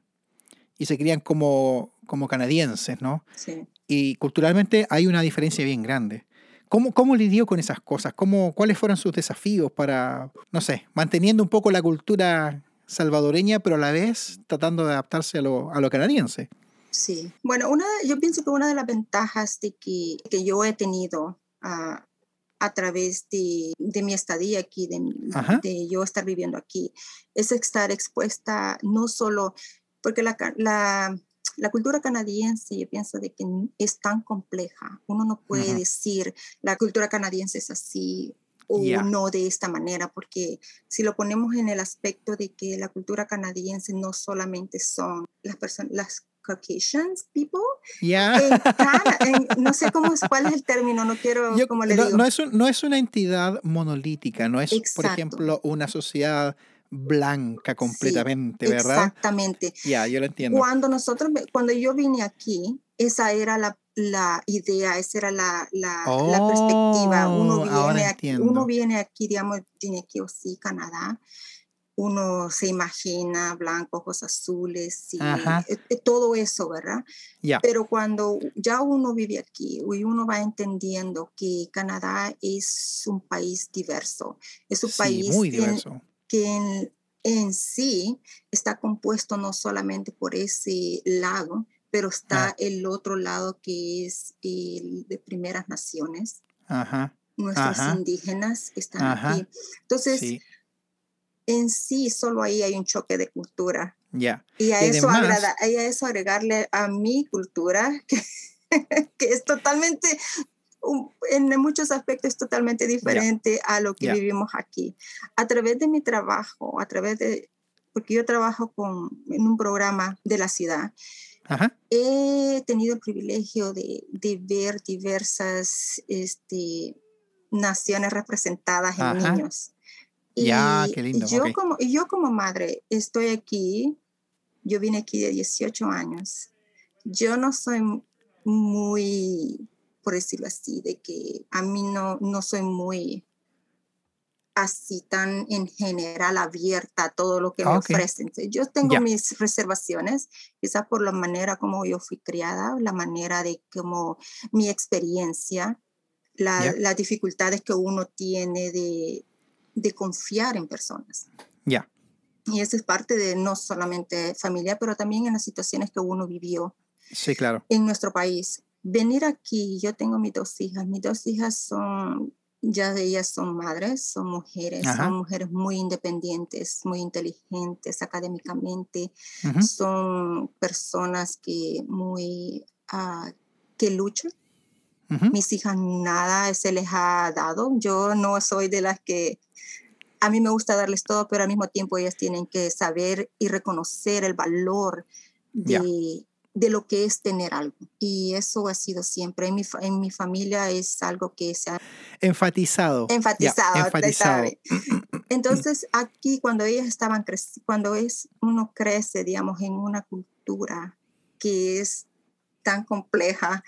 Speaker 1: y se crían como, como canadienses, ¿no?
Speaker 2: sí.
Speaker 1: Y culturalmente hay una diferencia bien grande. ¿Cómo, cómo lidió con esas cosas? ¿Cómo, ¿Cuáles fueron sus desafíos para, no sé, manteniendo un poco la cultura salvadoreña, pero a la vez tratando de adaptarse a lo, a lo canadiense?
Speaker 2: Sí, bueno, una, yo pienso que una de las ventajas de que, que yo he tenido ah, a través de, de mi estadía aquí, de, de yo estar viviendo aquí, es estar expuesta no solo, porque la, la, la cultura canadiense, yo pienso de que es tan compleja, uno no puede
Speaker 1: Ujú.
Speaker 2: decir la cultura canadiense es así o
Speaker 1: Ya.
Speaker 2: no de esta manera, porque si lo ponemos en el aspecto de que la cultura canadiense no solamente son las personas, las Caucasians people, en en- no sé cómo es, cuál es el término, no quiero,
Speaker 1: Yo-
Speaker 2: como le
Speaker 1: no,
Speaker 2: digo.
Speaker 1: no es un- no es una entidad monolítica, no es, por
Speaker 2: Exacto.
Speaker 1: ejemplo, una sociedad blanca completamente, ¿verdad?
Speaker 2: Exactamente.
Speaker 1: Ya, yo lo entiendo.
Speaker 2: Cuando nosotros, cuando yo vine aquí, esa era la, la idea, esa era la, la, la perspectiva. Uno
Speaker 1: Oh, ahora
Speaker 2: viene, aquí, uno viene aquí, digamos, viene aquí o sí, Canadá, uno se imagina blanco, ojos azules, y eh, eh, todo eso, ¿verdad?
Speaker 1: Ya.
Speaker 2: Pero cuando ya uno vive aquí y uno va entendiendo que Canadá es un país diverso, es un
Speaker 1: Sí,
Speaker 2: país
Speaker 1: muy
Speaker 2: en-
Speaker 1: diverso.
Speaker 2: Que en, en sí está compuesto no solamente por ese lado, pero está
Speaker 1: Ah.
Speaker 2: el otro lado que es el de primeras naciones,
Speaker 1: Ajá.
Speaker 2: nuestros
Speaker 1: Ajá.
Speaker 2: indígenas que están
Speaker 1: Ajá.
Speaker 2: aquí. Entonces,
Speaker 1: Sí.
Speaker 2: en sí, solo ahí hay un choque de cultura.
Speaker 1: Ya.
Speaker 2: Y a,
Speaker 1: Y
Speaker 2: eso
Speaker 1: además-
Speaker 2: agrada- y a eso agregarle a mi cultura, que, que es totalmente, um, en muchos aspectos, totalmente diferente a lo que
Speaker 1: Ya.
Speaker 2: vivimos aquí. A través de mi trabajo, a través de, porque yo trabajo con, en un programa de la ciudad,
Speaker 1: Ajá.
Speaker 2: he tenido el privilegio de, de ver diversas este, naciones representadas en
Speaker 1: Ajá.
Speaker 2: niños.
Speaker 1: Ya,
Speaker 2: Y
Speaker 1: qué lindo,
Speaker 2: Yo,
Speaker 1: ok.
Speaker 2: como, yo como madre estoy aquí, yo vine aquí de 18 años. Yo no soy muy, por decirlo así, de que a mí no, no soy muy así tan en general abierta a todo lo que me
Speaker 1: Ah,
Speaker 2: ofrecen. Yo tengo
Speaker 1: Ya.
Speaker 2: mis reservaciones, quizás por la manera como yo fui criada, la manera de como mi experiencia, la-
Speaker 1: Ya.
Speaker 2: las dificultades que uno tiene de, de confiar en personas.
Speaker 1: Ya.
Speaker 2: Y eso es parte de no solamente familia, pero también en las situaciones que uno vivió
Speaker 1: Sí, claro.
Speaker 2: en nuestro país. Venir aquí, yo tengo mis dos hijas, mis dos hijas son, ya de ellas son madres, son mujeres,
Speaker 1: Ajá.
Speaker 2: son mujeres muy independientes, muy inteligentes académicamente, son personas que muy, ah, que luchan. Mis hijas nada se les ha dado, yo no soy de las que a mí me gusta darles todo, pero al mismo tiempo ellas tienen que saber y reconocer el valor de, de lo que es tener algo. Y eso ha sido siempre. En mi, en mi familia es algo que se ha
Speaker 1: Enfatizado.
Speaker 2: Enfatizado.
Speaker 1: enfatizado.
Speaker 2: Entonces, aquí cuando ellas estaban cuando es, uno crece, digamos, en una cultura que es tan compleja,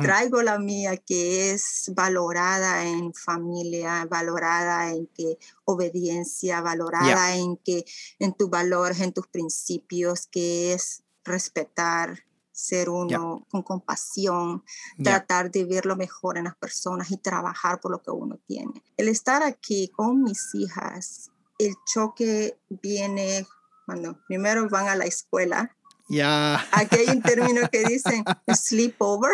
Speaker 2: traigo la mía que es valorada en familia, valorada en que obediencia, valorada en que en tus valores, en tus principios, que es respetar, ser uno con compasión, tratar de ver lo mejor en las personas y trabajar por lo que uno tiene. El estar aquí con mis hijas, el choque viene cuando primero van a la escuela.
Speaker 1: Ya.
Speaker 2: Aquí hay un término que dicen sleepover.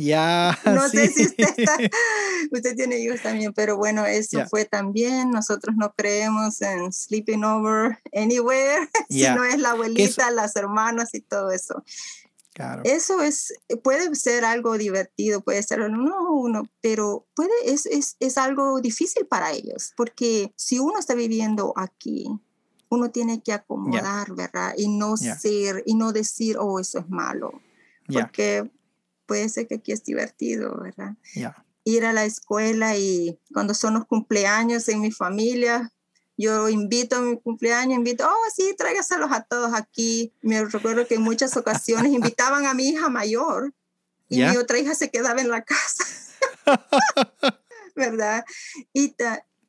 Speaker 1: Ya.
Speaker 2: No sé si
Speaker 1: sí.
Speaker 2: usted está, usted tiene hijos también, pero bueno, eso
Speaker 1: Ya.
Speaker 2: fue también. Nosotros no creemos en sleeping over anywhere,
Speaker 1: Ya.
Speaker 2: si no es la abuelita, las hermanas y todo eso.
Speaker 1: Claro.
Speaker 2: Eso es, puede ser algo divertido, puede ser no uno, pero puede, es, es, es algo difícil para ellos, porque si uno está viviendo aquí, uno tiene que acomodar, ¿verdad? Y no ser, y no decir, oh, eso es malo, porque puede ser que aquí es divertido, ¿verdad?
Speaker 1: Ya.
Speaker 2: Ir a la escuela y cuando son los cumpleaños en mi familia, yo invito a mi cumpleaños, invito, oh, sí, tráigaselos a todos aquí. Me recuerdo que en muchas ocasiones invitaban a mi hija mayor y
Speaker 1: Ya.
Speaker 2: mi otra hija se quedaba en la casa, ¿verdad? Y,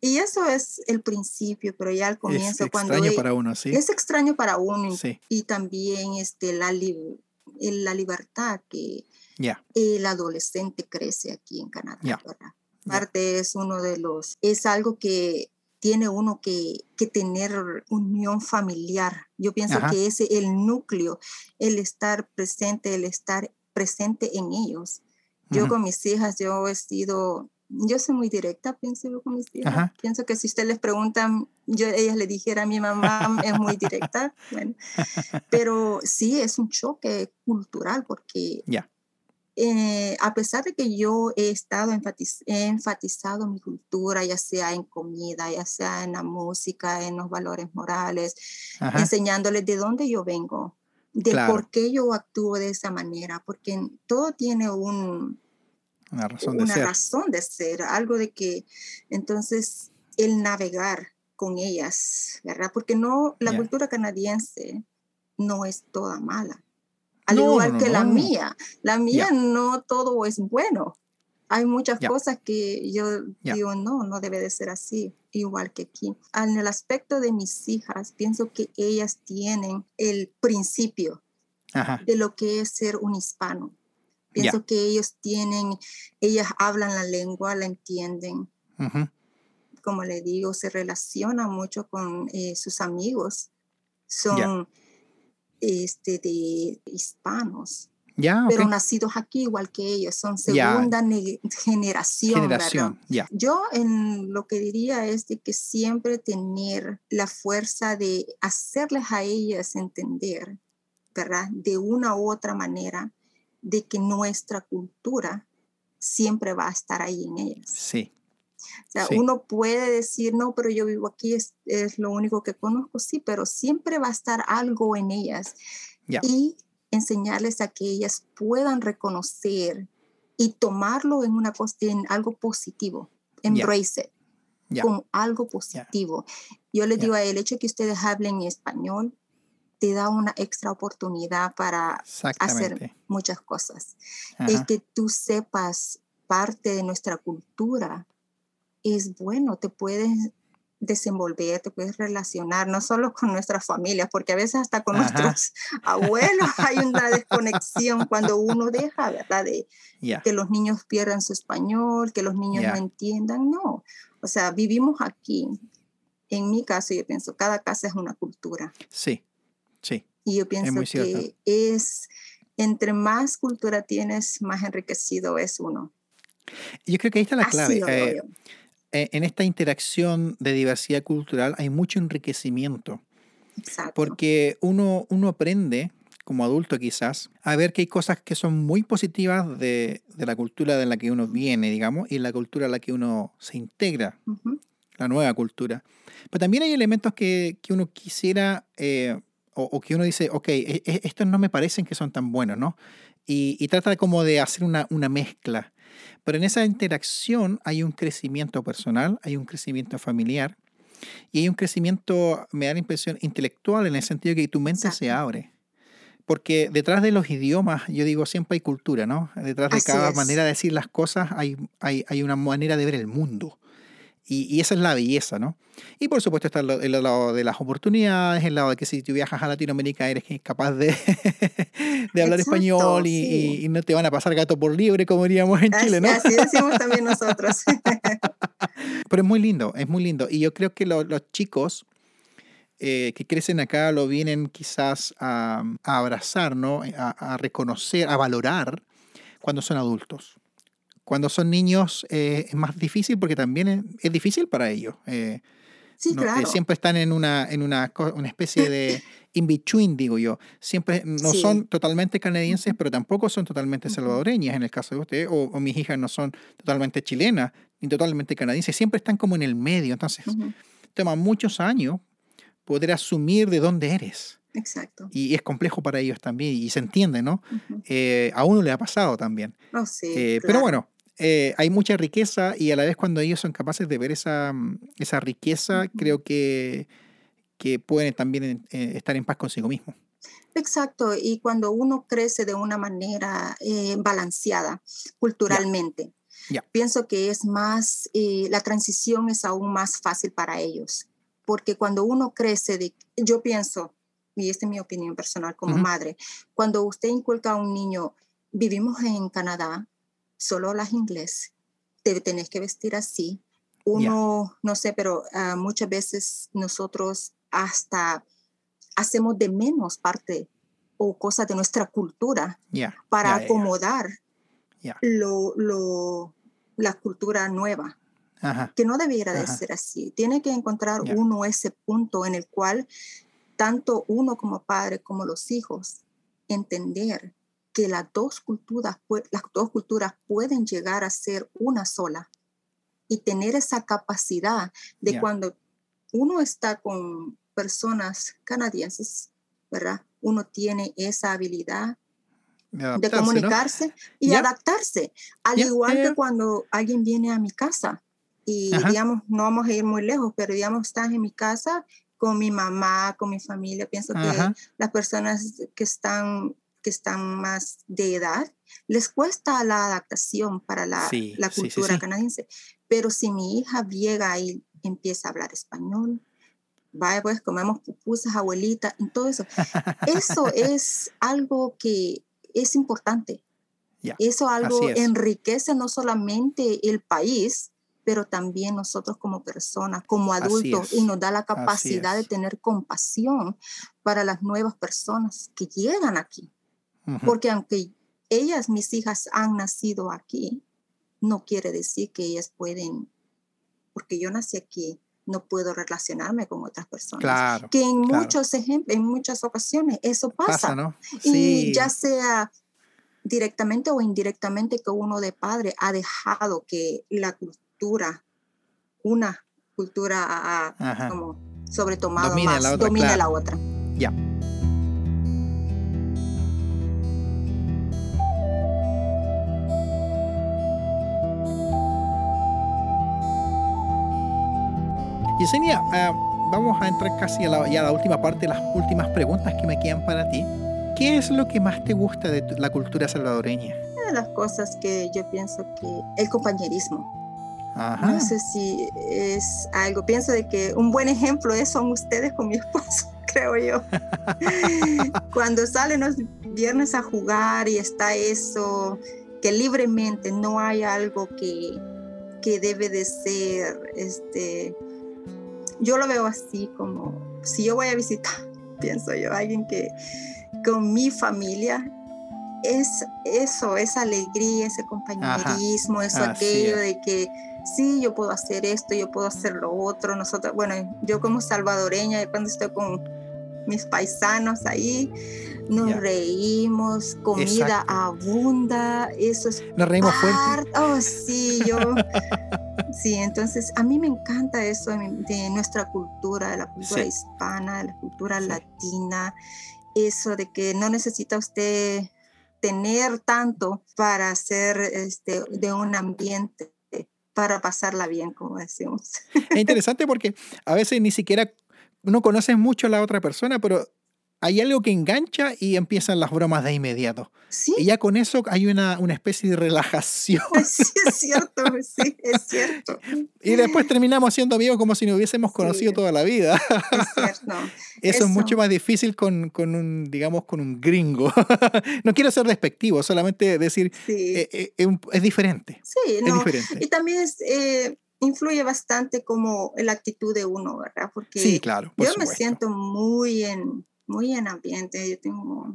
Speaker 2: y eso es el principio, pero ya al
Speaker 1: Es
Speaker 2: comienzo, cuando
Speaker 1: extraño
Speaker 2: e-
Speaker 1: para uno, sí.
Speaker 2: es extraño para uno y-
Speaker 1: Sí.
Speaker 2: y también este, la, li- la libertad que
Speaker 1: Ya.
Speaker 2: el adolescente crece aquí en Canadá. ¿verdad? Parte es uno de los, es algo que tiene uno que, que tener unión familiar. Yo pienso
Speaker 1: Ajá.
Speaker 2: que ese el núcleo, el estar presente, el estar presente en ellos. Yo
Speaker 1: Ujú.
Speaker 2: con mis hijas, yo he sido, yo soy muy directa, pienso yo con mis hijas.
Speaker 1: Ajá.
Speaker 2: Pienso que si usted les preguntan, yo ellas le dijera a mi mamá, es muy directa. Bueno, pero sí, es un choque cultural porque
Speaker 1: Ya.
Speaker 2: Eh, a pesar de que yo he estado enfatiz- he enfatizado mi cultura, ya sea en comida, ya sea en la música, en los valores morales,
Speaker 1: Ajá.
Speaker 2: enseñándoles de dónde yo vengo, de
Speaker 1: Claro.
Speaker 2: por qué yo actúo de esa manera, porque todo tiene un,
Speaker 1: Una razón de
Speaker 2: una
Speaker 1: ser.
Speaker 2: razón de ser, algo de que entonces el navegar con ellas, ¿verdad? Porque no, la
Speaker 1: Ya.
Speaker 2: cultura canadiense no es toda mala, al
Speaker 1: No,
Speaker 2: igual
Speaker 1: no,
Speaker 2: que la
Speaker 1: no.
Speaker 2: mía. La mía no todo es bueno. Hay muchas
Speaker 1: Ya.
Speaker 2: cosas que yo
Speaker 1: Ya.
Speaker 2: digo, no, no debe de ser así, igual que aquí. En el aspecto de mis hijas, pienso que ellas tienen el principio
Speaker 1: Ajá.
Speaker 2: de lo que es ser un hispano. Pienso que ellos tienen, ellas hablan la lengua, la entienden,
Speaker 1: Ujú.
Speaker 2: como le digo, se relacionan mucho con eh, sus amigos. Son este, de hispanos.
Speaker 1: Ya,
Speaker 2: pero
Speaker 1: ok.
Speaker 2: nacidos aquí igual que ellos, son segunda ne- generación.
Speaker 1: Generación, ya.
Speaker 2: Yo en lo que diría es de que siempre tener la fuerza de hacerles a ellas entender, ¿verdad? De una u otra manera, de que nuestra cultura siempre va a estar ahí en ellas.
Speaker 1: Sí,
Speaker 2: O sea,
Speaker 1: Sí.
Speaker 2: uno puede decir, no, pero yo vivo aquí, es, es lo único que conozco, sí, pero siempre va a estar algo en ellas.
Speaker 1: Ya.
Speaker 2: Y enseñarles a que ellas puedan reconocer y tomarlo en, una, en algo positivo. Embrace it
Speaker 1: ya.
Speaker 2: como algo positivo. Yo les digo, el hecho de que ustedes hablen español te da una extra oportunidad para hacer muchas cosas.
Speaker 1: Ajá.
Speaker 2: El que tú sepas parte de nuestra cultura es bueno, te puedes desenvolver, te puedes relacionar, no solo con nuestras familias, porque a veces hasta con
Speaker 1: Ajá.
Speaker 2: nuestros abuelos hay una desconexión cuando uno deja, ¿verdad? De
Speaker 1: Ya.
Speaker 2: que los niños pierdan su español, que los niños no entiendan, no. O sea, vivimos aquí. En mi caso, yo pienso, cada casa es una cultura.
Speaker 1: Sí, sí.
Speaker 2: Y yo pienso que es, entre más cultura tienes, más enriquecido es uno.
Speaker 1: Yo creo que ahí está la
Speaker 2: Así
Speaker 1: clave.
Speaker 2: lo
Speaker 1: Eh. Eh, en esta interacción de diversidad cultural hay mucho enriquecimiento,
Speaker 2: Exacto.
Speaker 1: porque uno, uno aprende, como adulto quizás, a ver que hay cosas que son muy positivas de, de la cultura de la que uno viene, digamos, y la cultura a la que uno se integra,
Speaker 2: Ujú.
Speaker 1: la nueva cultura. Pero también hay elementos que, que uno quisiera, eh, o, o que uno dice, ok, e- e- estos no me parecen que son tan buenos, ¿no? Y, y trata como de hacer una, una mezcla. Pero en esa interacción hay un crecimiento personal, hay un crecimiento familiar y hay un crecimiento, me da la impresión, intelectual en el sentido que tu mente se
Speaker 2: Exacto.
Speaker 1: abre. Porque detrás de los idiomas, yo digo, siempre hay cultura, ¿no? Detrás de
Speaker 2: Así
Speaker 1: cada
Speaker 2: es.
Speaker 1: manera de decir las cosas hay, hay, hay una manera de ver el mundo. Y, y esa es la belleza, ¿no? Y por supuesto está el, lado de las oportunidades, el lado de que si tú viajas a Latinoamérica eres capaz de, de hablar
Speaker 2: Exacto,
Speaker 1: español y,
Speaker 2: sí.
Speaker 1: y- y no te van a pasar gato por libre, como diríamos en Chile, ¿no?
Speaker 2: así decimos también nosotros.
Speaker 1: Pero es muy lindo, es muy lindo. Y yo creo que lo- los chicos eh, que crecen acá lo vienen quizás a, a abrazar, ¿no? A, a reconocer, a valorar cuando son adultos. Cuando son niños eh, es más difícil porque también es, es difícil para ellos. eh,
Speaker 2: Sí,
Speaker 1: no, eh,
Speaker 2: claro.
Speaker 1: siempre están en una, en una, una especie de in-between, digo yo. Siempre no
Speaker 2: Sí.
Speaker 1: son totalmente canadienses, pero tampoco son totalmente salvadoreñas en el caso de usted, o, o mis hijas no son totalmente chilenas ni totalmente canadienses. Siempre están como en el medio. Entonces,
Speaker 2: Ujú,
Speaker 1: toma muchos años poder asumir de dónde eres.
Speaker 2: Exacto.
Speaker 1: Y es complejo para ellos también, y se entiende, ¿no?
Speaker 2: Ujú.
Speaker 1: Eh, a uno le ha pasado también.
Speaker 2: Oh, sí,
Speaker 1: Eh, Pero
Speaker 2: claro.
Speaker 1: bueno, eh, hay mucha riqueza y a la vez cuando ellos son capaces de ver esa, mm, esa riqueza, creo que, que pueden también eh, estar en paz consigo mismo.
Speaker 2: Exacto, y cuando uno crece de una manera eh, balanceada culturalmente,
Speaker 1: Ya.
Speaker 2: pienso que es más, eh, la transición es aún más fácil para ellos, porque cuando uno crece, de, yo pienso, y esta es mi opinión personal como
Speaker 1: Ujú.
Speaker 2: madre, cuando usted inculca a un niño, vivimos en Canadá, solo hablas inglés, te tenés que vestir así. Uno, no sé, pero ah, muchas veces nosotros hasta hacemos de menos parte o cosas de nuestra cultura
Speaker 1: Ya.
Speaker 2: para
Speaker 1: ya.
Speaker 2: acomodar. Lo, lo, la cultura nueva,
Speaker 1: Ajá.
Speaker 2: que no debiera de
Speaker 1: Ajá.
Speaker 2: ser así. Tiene que encontrar
Speaker 1: Ya.
Speaker 2: uno ese punto en el cual tanto uno como padre como los hijos entender que las dos culturas, las dos culturas pueden llegar a ser una sola y tener esa capacidad de cuando uno está con personas canadienses, ¿verdad? Uno tiene esa habilidad
Speaker 1: De
Speaker 2: de
Speaker 1: adaptarse, ¿no?
Speaker 2: comunicarse y adaptarse. Al igual
Speaker 1: ya.
Speaker 2: que cuando alguien viene a mi casa y,
Speaker 1: Ajá.
Speaker 2: digamos, no vamos a ir muy lejos, pero digamos, estás en mi casa con mi mamá, con mi familia. Pienso
Speaker 1: Ajá.
Speaker 2: que las personas que están, que están más de edad, les cuesta la adaptación para la,
Speaker 1: Sí,
Speaker 2: la
Speaker 1: sí,
Speaker 2: cultura
Speaker 1: sí.
Speaker 2: canadiense. Pero si mi hija llega y empieza a hablar español, vaya pues comemos pupusas, abuelita, y todo eso. Eso es algo que es importante.
Speaker 1: Ya,
Speaker 2: Eso algo
Speaker 1: es.
Speaker 2: enriquece no solamente el país, pero también nosotros como personas, como adultos, y nos da la capacidad de tener compasión para las nuevas personas que llegan aquí. Porque aunque ellas, mis hijas, han nacido aquí, no quiere decir que ellas pueden, porque yo nací aquí, no puedo relacionarme con otras personas.
Speaker 1: Claro.
Speaker 2: Que en
Speaker 1: claro.
Speaker 2: muchos ejemplos, en muchas ocasiones eso pasa.
Speaker 1: Pasa, ¿no?
Speaker 2: Y
Speaker 1: Sí.
Speaker 2: ya sea directamente o indirectamente que uno de padre ha dejado que la cultura, una cultura ha- ha
Speaker 1: Ajá.
Speaker 2: como sobretomado
Speaker 1: Domine a
Speaker 2: más,
Speaker 1: la otra,
Speaker 2: domine
Speaker 1: claro.
Speaker 2: la otra.
Speaker 1: Ya. Yesenia, ah, vamos a entrar casi a la, ya a la última parte, las últimas preguntas que me quedan para ti. ¿Qué es lo que más te gusta de tu- la cultura salvadoreña?
Speaker 2: Una de las cosas que yo pienso que el compañerismo.
Speaker 1: Ajá.
Speaker 2: No sé si es algo, pienso de que un buen ejemplo es son ustedes con mi esposo, creo yo. Cuando salen los viernes a jugar y está eso, que libremente no hay algo que, que debe de ser, este, yo lo veo así como, si yo voy a visitar, pienso yo, alguien que con mi familia, es eso, esa alegría, ese compañerismo, eso,
Speaker 1: Así
Speaker 2: aquello
Speaker 1: es.
Speaker 2: de que sí, yo puedo hacer esto, yo puedo hacer lo otro. Nosotros, bueno, yo como salvadoreña, cuando estoy con mis paisanos ahí, nos
Speaker 1: Ya.
Speaker 2: reímos, comida
Speaker 1: Exacto.
Speaker 2: abunda, eso es
Speaker 1: Nos reímos fuerte.
Speaker 2: Oh, sí, yo. Sí, entonces a mí me encanta eso de, nuestra cultura, de la cultura
Speaker 1: Sí.
Speaker 2: hispana, de la cultura
Speaker 1: Sí.
Speaker 2: latina, eso de que no necesita usted tener tanto para hacer este, de un ambiente, para pasarla bien, como decimos.
Speaker 1: Es interesante porque a veces ni siquiera no conoces mucho a la otra persona, pero hay algo que engancha y empiezan las bromas de inmediato.
Speaker 2: Sí,
Speaker 1: Y ya con eso hay una, una especie de relajación.
Speaker 2: sí, es cierto, sí, es cierto.
Speaker 1: Y después terminamos siendo amigos como si nos hubiésemos conocido
Speaker 2: Sí.
Speaker 1: toda la vida.
Speaker 2: Es cierto.
Speaker 1: Eso,
Speaker 2: Eso.
Speaker 1: es mucho más difícil con, con un, digamos, con un gringo. no quiero ser despectivo, solamente decir,
Speaker 2: Sí,
Speaker 1: eh, eh, es diferente.
Speaker 2: sí,
Speaker 1: Es
Speaker 2: no.
Speaker 1: diferente.
Speaker 2: Y también es, eh, influye bastante como la actitud de uno, ¿verdad? Porque
Speaker 1: Sí, claro. Por
Speaker 2: yo me
Speaker 1: supuesto.
Speaker 2: siento muy en, muy en ambiente. Yo tengo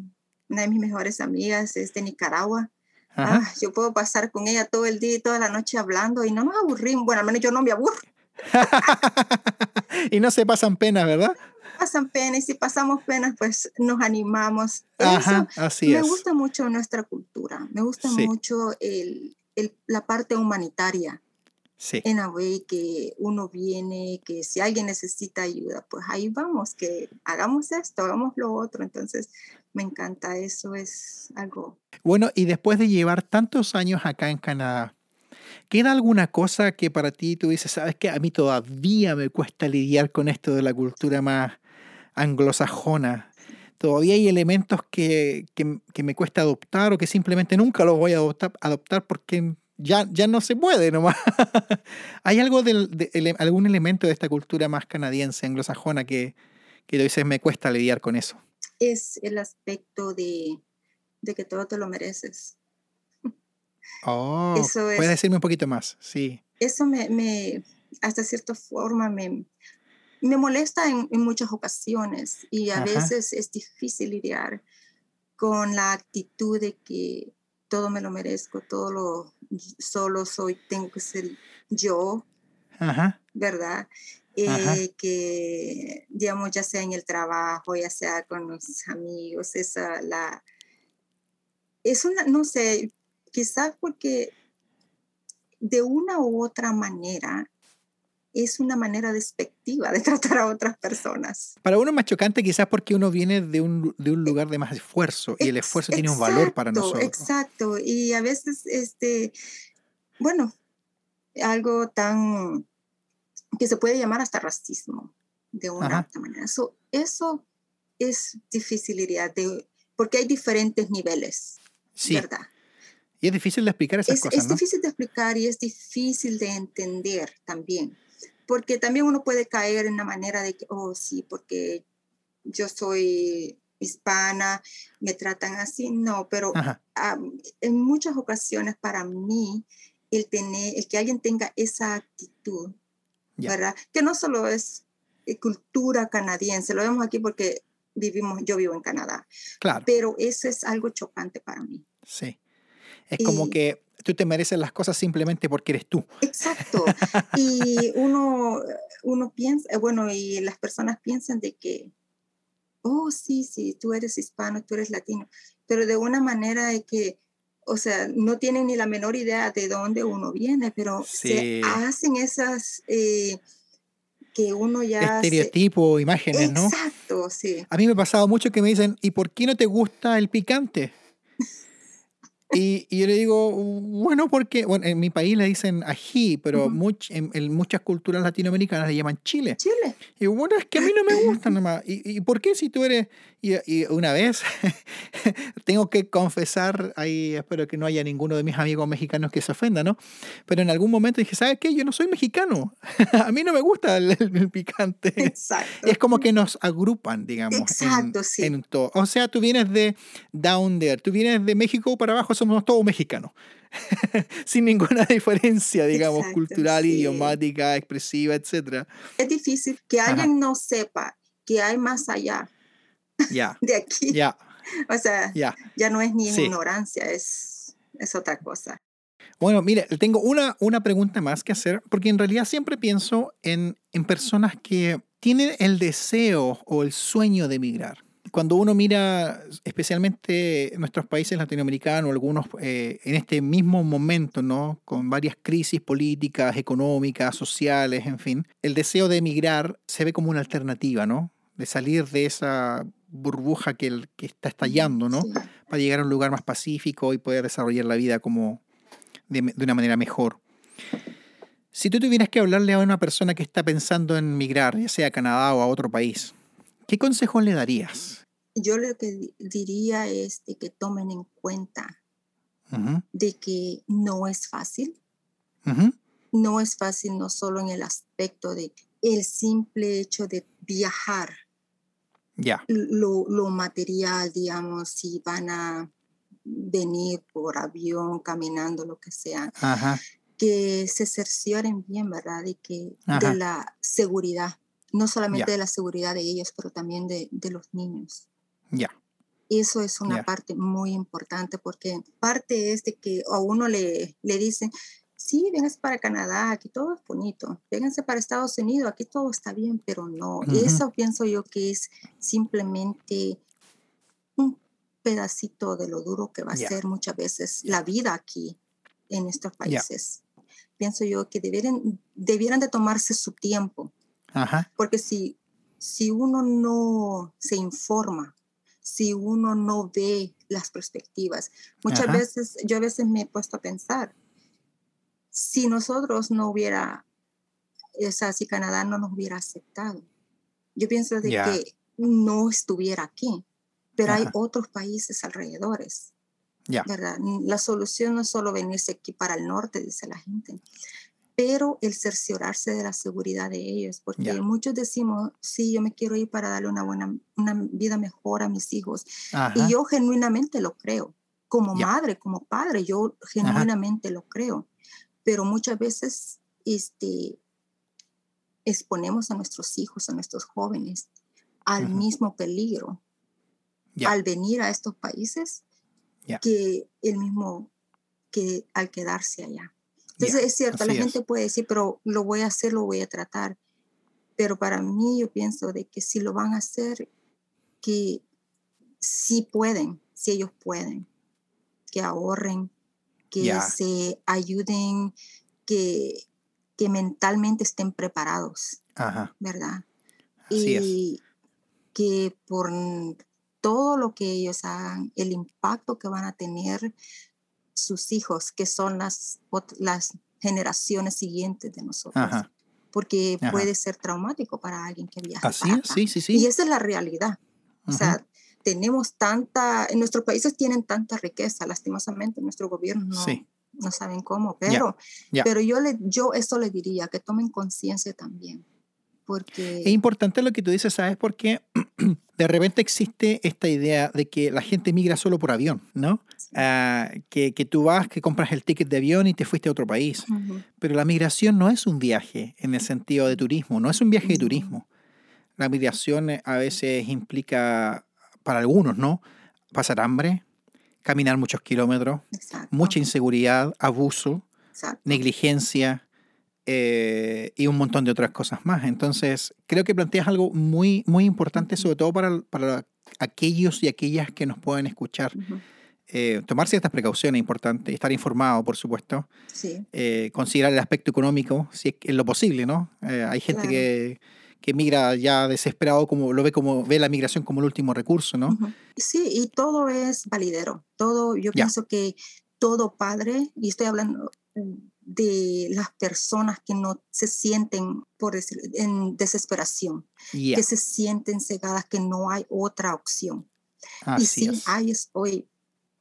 Speaker 2: una de mis mejores amigas, es de Nicaragua. Ah, yo puedo pasar con ella todo el día y toda la noche hablando y no nos aburrimos. Bueno, al menos yo no me aburro.
Speaker 1: y no se pasan penas, ¿verdad?
Speaker 2: Pasan penas y si pasamos penas, pues nos animamos.
Speaker 1: Ajá,
Speaker 2: Eso
Speaker 1: así
Speaker 2: me
Speaker 1: es.
Speaker 2: gusta mucho nuestra cultura. Me gusta
Speaker 1: Sí.
Speaker 2: mucho el, el- la parte humanitaria.
Speaker 1: Sí.
Speaker 2: en a way que uno viene, que si alguien necesita ayuda, pues ahí vamos, que hagamos esto, hagamos lo otro. Entonces, me encanta eso, es algo.
Speaker 1: Bueno, y después de llevar tantos años acá en Canadá, ¿queda alguna cosa que para ti tú dices, sabes que a mí todavía me cuesta lidiar con esto de la cultura más anglosajona? Todavía hay elementos que, que- que me cuesta adoptar o que simplemente nunca los voy a adoptar, adoptar porque ya, ya no se puede nomás. ¿Hay algo del, de- ele- algún elemento de esta cultura más canadiense, anglosajona, que, que tú dices me cuesta lidiar con eso?
Speaker 2: Es el aspecto de, de que todo te lo mereces.
Speaker 1: Oh,
Speaker 2: Eso
Speaker 1: puedes
Speaker 2: es-
Speaker 1: decirme un poquito más, sí.
Speaker 2: Eso me, me hasta cierta forma, me, me molesta en, en muchas ocasiones y a
Speaker 1: Ajá.
Speaker 2: veces es difícil lidiar con la actitud de que todo me lo merezco, todo lo solo soy, tengo que ser yo,
Speaker 1: Ajá.
Speaker 2: ¿verdad?
Speaker 1: Ajá.
Speaker 2: Eh, que, digamos, ya sea en el trabajo, ya sea con los amigos, esa, la... Es una, no sé, quizás porque de una u otra manera es una manera despectiva de tratar a otras personas.
Speaker 1: Para uno es más chocante quizás porque uno viene de un, de un lugar de más esfuerzo y el esfuerzo tiene un valor para
Speaker 2: exacto,
Speaker 1: nosotros.
Speaker 2: Exacto, y a veces, este, bueno, algo tan que se puede llamar hasta racismo de una
Speaker 1: Ajá.
Speaker 2: otra manera. So, eso es dificilidad de, porque hay diferentes niveles,
Speaker 1: Sí,
Speaker 2: ¿verdad?
Speaker 1: y es difícil de explicar esas
Speaker 2: Es,
Speaker 1: cosas,
Speaker 2: es
Speaker 1: ¿no?
Speaker 2: difícil de explicar y es difícil de entender también, porque también uno puede caer en la manera de que, oh, sí, porque yo soy hispana, me tratan así, no, pero am, en muchas ocasiones para mí el tener, el que alguien tenga esa actitud,
Speaker 1: Ya.
Speaker 2: ¿verdad? Que no solo es eh, cultura canadiense, lo vemos aquí porque vivimos, yo vivo en Canadá,
Speaker 1: claro,
Speaker 2: pero eso es algo chocante para mí.
Speaker 1: sí. Es como que tú te mereces las cosas simplemente porque eres tú.
Speaker 2: Exacto. Y uno, uno piensa, eh, bueno, y las personas piensan de que, oh, sí, sí, tú eres hispano, tú eres latino, pero de una manera de que, o sea, no tienen ni la menor idea de dónde uno viene, pero se hacen esas... Eh, que uno ya...
Speaker 1: Estereotipo, imágenes, ¿no?
Speaker 2: Exacto, sí.
Speaker 1: A mí me ha pasado mucho que me dicen, ¿y por qué no te gusta el picante? Y, yo le digo, bueno, porque bueno, en mi país le dicen ají, pero en, muchas culturas latinoamericanas le llaman chile.
Speaker 2: Chile.
Speaker 1: Y bueno, es que a mí no me gusta nada más. ¿Y, por qué si tú eres... Y, una vez tengo que confesar, ahí espero que no haya ninguno de mis amigos mexicanos que se ofenda, ¿no? Pero en algún momento dije, ¿sabes qué? Yo no soy mexicano. a mí no me gusta el, picante.
Speaker 2: Exacto.
Speaker 1: es como que nos agrupan, digamos.
Speaker 2: Exacto, sí.
Speaker 1: todo. O sea, tú vienes de down there, tú vienes de México para abajo, somos todos mexicanos. Sin ninguna diferencia, digamos, cultural, idiomática, expresiva, etc.
Speaker 2: Es difícil que alguien no sepa que hay más allá de aquí.
Speaker 1: Ya.
Speaker 2: O sea, ya no es ni ignorancia, es, es otra cosa.
Speaker 1: Bueno, mire, tengo una, una pregunta más que hacer, porque en realidad siempre pienso en, en personas que tienen el deseo o el sueño de emigrar cuando uno mira especialmente nuestros países latinoamericanos, algunos eh, en este mismo momento, ¿no? con varias crisis políticas, económicas, sociales, en fin, el deseo de emigrar se ve como una alternativa, ¿no? de salir de esa burbuja que, que está estallando, ¿no? para llegar a un lugar más pacífico y poder desarrollar la vida como de, de una manera mejor. Si tú tuvieras que hablarle a una persona que está pensando en migrar, ya sea a Canadá o a otro país, ¿qué consejos le darías?
Speaker 2: Yo lo que diría es de que tomen en cuenta de que no es fácil. No es fácil no solo en el aspecto de el simple hecho de viajar.
Speaker 1: Ya.
Speaker 2: Lo, lo, material, digamos, si van a venir por avión, caminando, lo que sea. Que se cercioren bien, ¿verdad? Y que de la seguridad, no solamente de la seguridad de ellos, pero también de, de los niños.
Speaker 1: Ya.
Speaker 2: Eso es una parte muy importante porque parte es de que a uno le, le dicen, sí, vénganse para Canadá, aquí todo es bonito, vénganse para Estados Unidos, aquí todo está bien, pero no. Eso pienso yo que es simplemente un pedacito de lo duro que va a ser muchas veces la vida aquí en estos países. Pienso yo que debieran, debieran de tomarse su tiempo, porque si, si uno no se informa si uno no ve las perspectivas. Muchas veces, yo a veces me he puesto a pensar, si nosotros no hubiera, o sea, si Canadá no nos hubiera aceptado, yo pienso de que no estuviera aquí, pero hay otros países alrededores. ¿verdad? La solución no es solo venirse aquí para el norte, dice la gente pero el cerciorarse de la seguridad de ellos, porque muchos decimos, sí, yo me quiero ir para darle una buena, una vida mejor a mis hijos. Y yo genuinamente lo creo, como madre, como padre, yo genuinamente lo creo, pero muchas veces este, exponemos a nuestros hijos, a nuestros jóvenes, al mismo peligro al venir a estos países que el mismo que al quedarse allá. Entonces es cierto, la gente puede decir, pero lo voy a hacer, lo voy a tratar. Pero para mí yo pienso de que si lo van a hacer, que sí pueden, si ellos pueden, que ahorren, que se ayuden, que, que mentalmente estén preparados, ¿verdad? y que por todo lo que ellos hagan, el impacto que van a tener sus hijos, que son las, las generaciones siguientes de nosotros. Porque puede ser traumático para alguien que viaja.
Speaker 1: Así sí, sí, sí.
Speaker 2: Y esa es la realidad. O sea, tenemos tanta, en nuestros países tienen tanta riqueza, lastimosamente, nuestro gobierno no, no saben cómo, pero, pero yo, le, yo eso le diría, que tomen conciencia también porque...
Speaker 1: Es importante lo que tú dices, ¿sabes? Porque de repente existe esta idea de que la gente migra solo por avión, ¿no? Ah, que, que, tú vas, que compras el ticket de avión y te fuiste a otro país. Pero la migración no es un viaje en el sentido de turismo, no es un viaje de turismo. La migración a veces implica, para algunos, ¿no? Pasar hambre, caminar muchos kilómetros,
Speaker 2: Exacto.
Speaker 1: mucha inseguridad, abuso,
Speaker 2: Exacto.
Speaker 1: negligencia eh, y un montón de otras cosas más. Entonces, creo que planteas algo muy, muy importante, sobre todo para, para aquellos y aquellas que nos pueden escuchar.
Speaker 2: Ujú.
Speaker 1: Eh, tomar ciertas precauciones es importante, estar informado, por supuesto,
Speaker 2: Sí,
Speaker 1: eh, considerar el aspecto económico, si es, que- lo posible, ¿no? Eh, hay gente
Speaker 2: Claro.
Speaker 1: que, que migra ya desesperado, como lo ve como ve la migración como el último recurso, ¿no?
Speaker 2: Ujú. Sí, y todo es validero. Todo, yo pienso que todo padre, y estoy hablando de las personas que no se sienten por decir, en desesperación, que se sienten cegadas, que no hay otra opción. y sí,
Speaker 1: es.
Speaker 2: hay, hoy,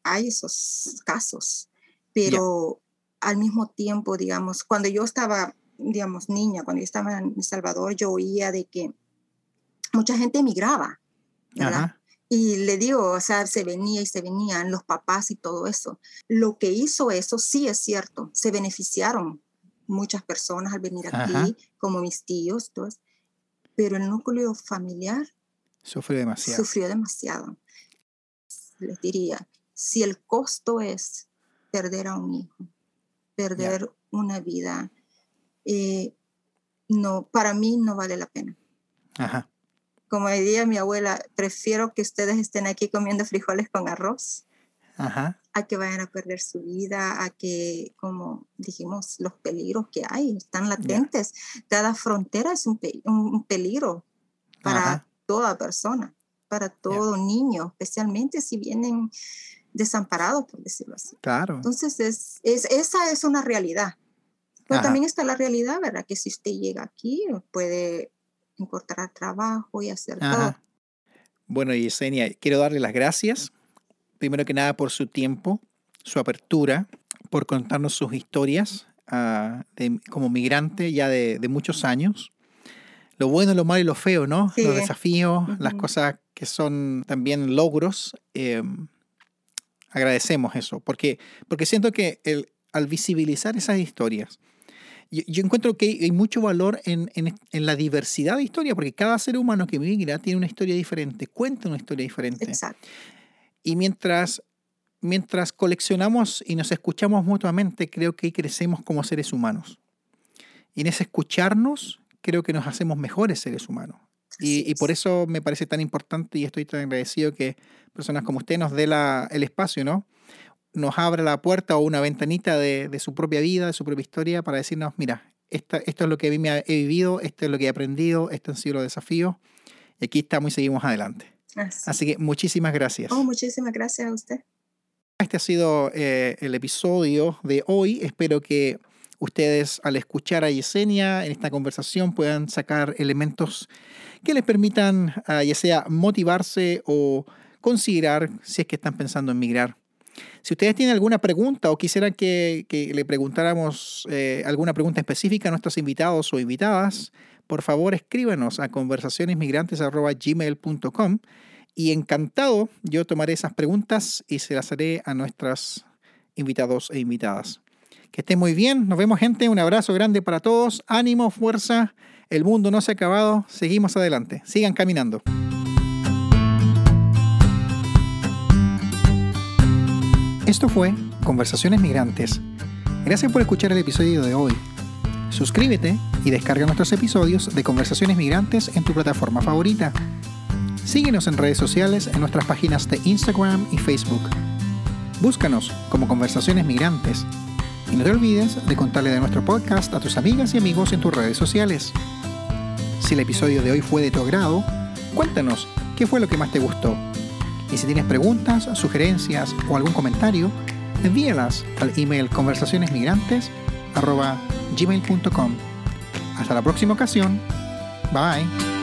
Speaker 2: hay esos casos, pero al mismo tiempo, digamos, cuando yo estaba, digamos, niña, cuando yo estaba en El Salvador, yo oía de que mucha gente emigraba, ¿verdad?
Speaker 1: Ajá,
Speaker 2: Y le digo, o sea, se venía y se venían los papás y todo eso. Lo que hizo eso sí es cierto, se beneficiaron muchas personas al venir aquí,
Speaker 1: Ajá.
Speaker 2: como mis tíos, todos, pero el núcleo familiar
Speaker 1: sufrió demasiado.
Speaker 2: sufrió demasiado. Les diría, si el costo es perder a un hijo, perder una vida, eh, no, para mí no vale la pena.
Speaker 1: Ajá,
Speaker 2: Como diría mi abuela, prefiero que ustedes estén aquí comiendo frijoles con arroz
Speaker 1: ajá,
Speaker 2: a que vayan a perder su vida, a que, como dijimos, los peligros que hay están latentes. Cada frontera es un, pe- un- un peligro para
Speaker 1: Ajá.
Speaker 2: toda persona, para todo niño, especialmente si vienen desamparados, por decirlo así.
Speaker 1: claro.
Speaker 2: Entonces, es, es- esa es una realidad. Pero
Speaker 1: Ajá.
Speaker 2: también está la realidad, ¿verdad? Que si usted llega aquí, puede encontrar trabajo y hacer todo.
Speaker 1: Ajá. Bueno, Yesenia, quiero darle las gracias, primero que nada por su tiempo, su apertura, por contarnos sus historias ah, de- como migrante ya de, de muchos años. Lo bueno, lo malo y lo feo, ¿no?
Speaker 2: Sí.
Speaker 1: Los desafíos, las
Speaker 2: Ujú.
Speaker 1: cosas que son también logros. eh, agradecemos eso, porque, porque siento que el, al visibilizar esas historias, yo, yo encuentro que hay, mucho valor en, en- en la diversidad de historias, porque cada ser humano que migra tiene una historia diferente, cuenta una historia diferente.
Speaker 2: Exacto.
Speaker 1: Y mientras, mientras coleccionamos y nos escuchamos mutuamente, creo que crecemos como seres humanos. Y en ese escucharnos, creo que nos hacemos mejores seres humanos. Y, y por
Speaker 2: es.
Speaker 1: eso me parece tan importante y estoy tan agradecido que personas como usted nos dé la- el espacio, ¿no? Nos abra la puerta o una ventanita de, de su propia vida, de su propia historia, para decirnos, mira, esta- esto es lo que a mí me he vivido, esto es lo que he aprendido, estos han sido los desafíos, y aquí estamos y seguimos adelante.
Speaker 2: Así.
Speaker 1: Así que muchísimas gracias.
Speaker 2: Oh, muchísimas gracias a usted.
Speaker 1: Este ha sido eh, el episodio de hoy. Espero que ustedes al escuchar a Yesenia en esta conversación puedan sacar elementos que les permitan ah, ya sea motivarse o considerar si es que están pensando en migrar. Si ustedes tienen alguna pregunta o quisieran que, que le preguntáramos eh, alguna pregunta específica a nuestros invitados o invitadas, por favor escríbanos a conversacionesmigrantes.gmail.com y encantado yo tomaré esas preguntas y se las haré a nuestros invitados e invitadas. Que estén muy bien, nos vemos gente, un abrazo grande para todos, ánimo, fuerza, el mundo no se ha acabado, seguimos adelante, sigan caminando. Esto fue Conversaciones Migrantes. Gracias por escuchar el episodio de hoy. Suscríbete y descarga nuestros episodios de Conversaciones Migrantes en tu plataforma favorita. Síguenos en redes sociales en nuestras páginas de Instagram y Facebook. Búscanos como Conversaciones Migrantes. Y no te olvides de contarle de nuestro podcast a tus amigas y amigos en tus redes sociales. Si el episodio de hoy fue de tu agrado, cuéntanos qué fue lo que más te gustó. Y si tienes preguntas, sugerencias o algún comentario, envíalas al email conversacionesmigrantes.gmail.com. Hasta la próxima ocasión. Bye.